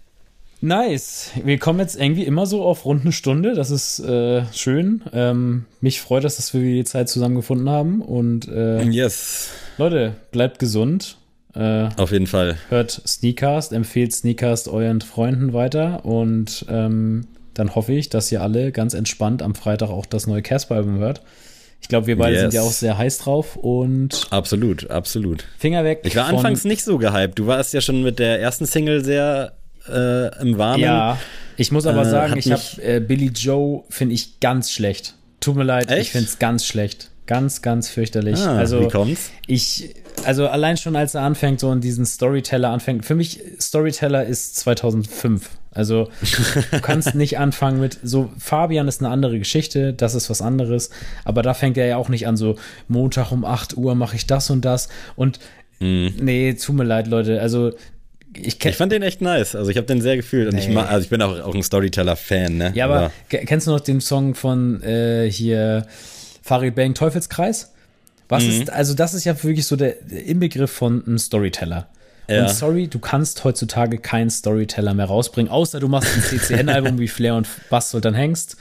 Nice. Wir kommen jetzt irgendwie immer so auf rund eine Stunde. Das ist äh, schön. Ähm, mich freut es, dass wir die Zeit zusammengefunden haben. Und äh, yes. Leute, bleibt gesund. Äh, auf jeden Fall. Hört Sneakcast, empfehlt Sneakcast euren Freunden weiter. Und ähm, dann hoffe ich, dass ihr alle ganz entspannt am Freitag auch das neue Casper-Album hört. Ich glaube, wir beide yes. sind ja auch sehr heiß drauf und. Absolut, absolut. Finger weg. Ich war anfangs nicht so gehypt. Du warst ja schon mit der ersten Single sehr äh, im Warmen. Ja, ich muss aber äh, sagen, ich habe äh, Billy Joe finde ich ganz schlecht. Tut mir leid, Echt? ich finde es ganz schlecht. Ganz, ganz fürchterlich. Ah, also, wie kommt's? Ich, also allein schon als er anfängt, so in diesen Storyteller anfängt. Für mich, Storyteller ist 2005. Also, du kannst nicht anfangen mit, so, Fabian ist eine andere Geschichte, das ist was anderes. Aber da fängt er ja auch nicht an, so, Montag um 8 Uhr mache ich das und das. Und, mm. nee, tut mir leid, Leute. Also, ich, ich, fand den echt nice. Also ich habe den sehr gefühlt. Und nee. ich, also ich bin auch, auch ein Storyteller-Fan. Ne? Ja, aber, aber, kennst du noch den Song von äh, hier Farid Bang Teufelskreis? Was mhm. ist, also das ist ja wirklich so der, Inbegriff von einem Storyteller. Ja. Und sorry, du kannst heutzutage keinen Storyteller mehr rausbringen, außer du machst ein CCN-Album wie Flair und Bass dann hängst.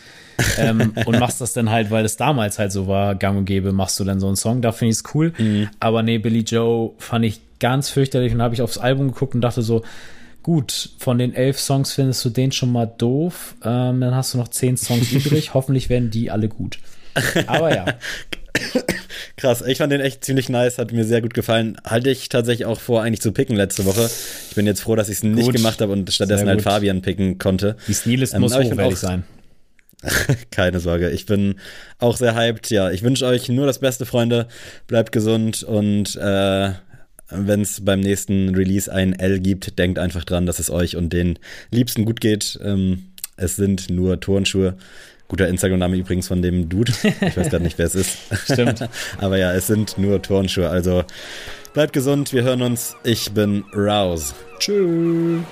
ähm, und machst das dann halt, weil es damals halt so war, gang und gäbe, machst du dann so einen Song, da finde ich es cool. Mhm. Aber nee, Billy Joe fand ich ganz fürchterlich und habe ich aufs Album geguckt und dachte so, gut, von den elf Songs findest du den schon mal doof, ähm, dann hast du noch zehn Songs übrig, hoffentlich werden die alle gut. Aber ja. Krass, ich fand den echt ziemlich nice, hat mir sehr gut gefallen. Halte ich tatsächlich auch vor, eigentlich zu picken letzte Woche. Ich bin jetzt froh, dass ich es nicht gemacht habe und stattdessen halt Fabian picken konnte. Die Sneelist ähm, muss hochwertig sein. Keine Sorge, ich bin auch sehr hyped. Ja, ich wünsche euch nur das Beste, Freunde. Bleibt gesund und äh, wenn es beim nächsten Release ein L gibt, denkt einfach dran, dass es euch und den Liebsten gut geht. Ähm, es sind nur Turnschuhe. Guter Instagram-Name übrigens von dem Dude. Ich weiß gerade nicht, wer es ist. Stimmt. Aber ja, es sind nur Turnschuhe. Also bleibt gesund, wir hören uns. Ich bin Rouse. Tschüss.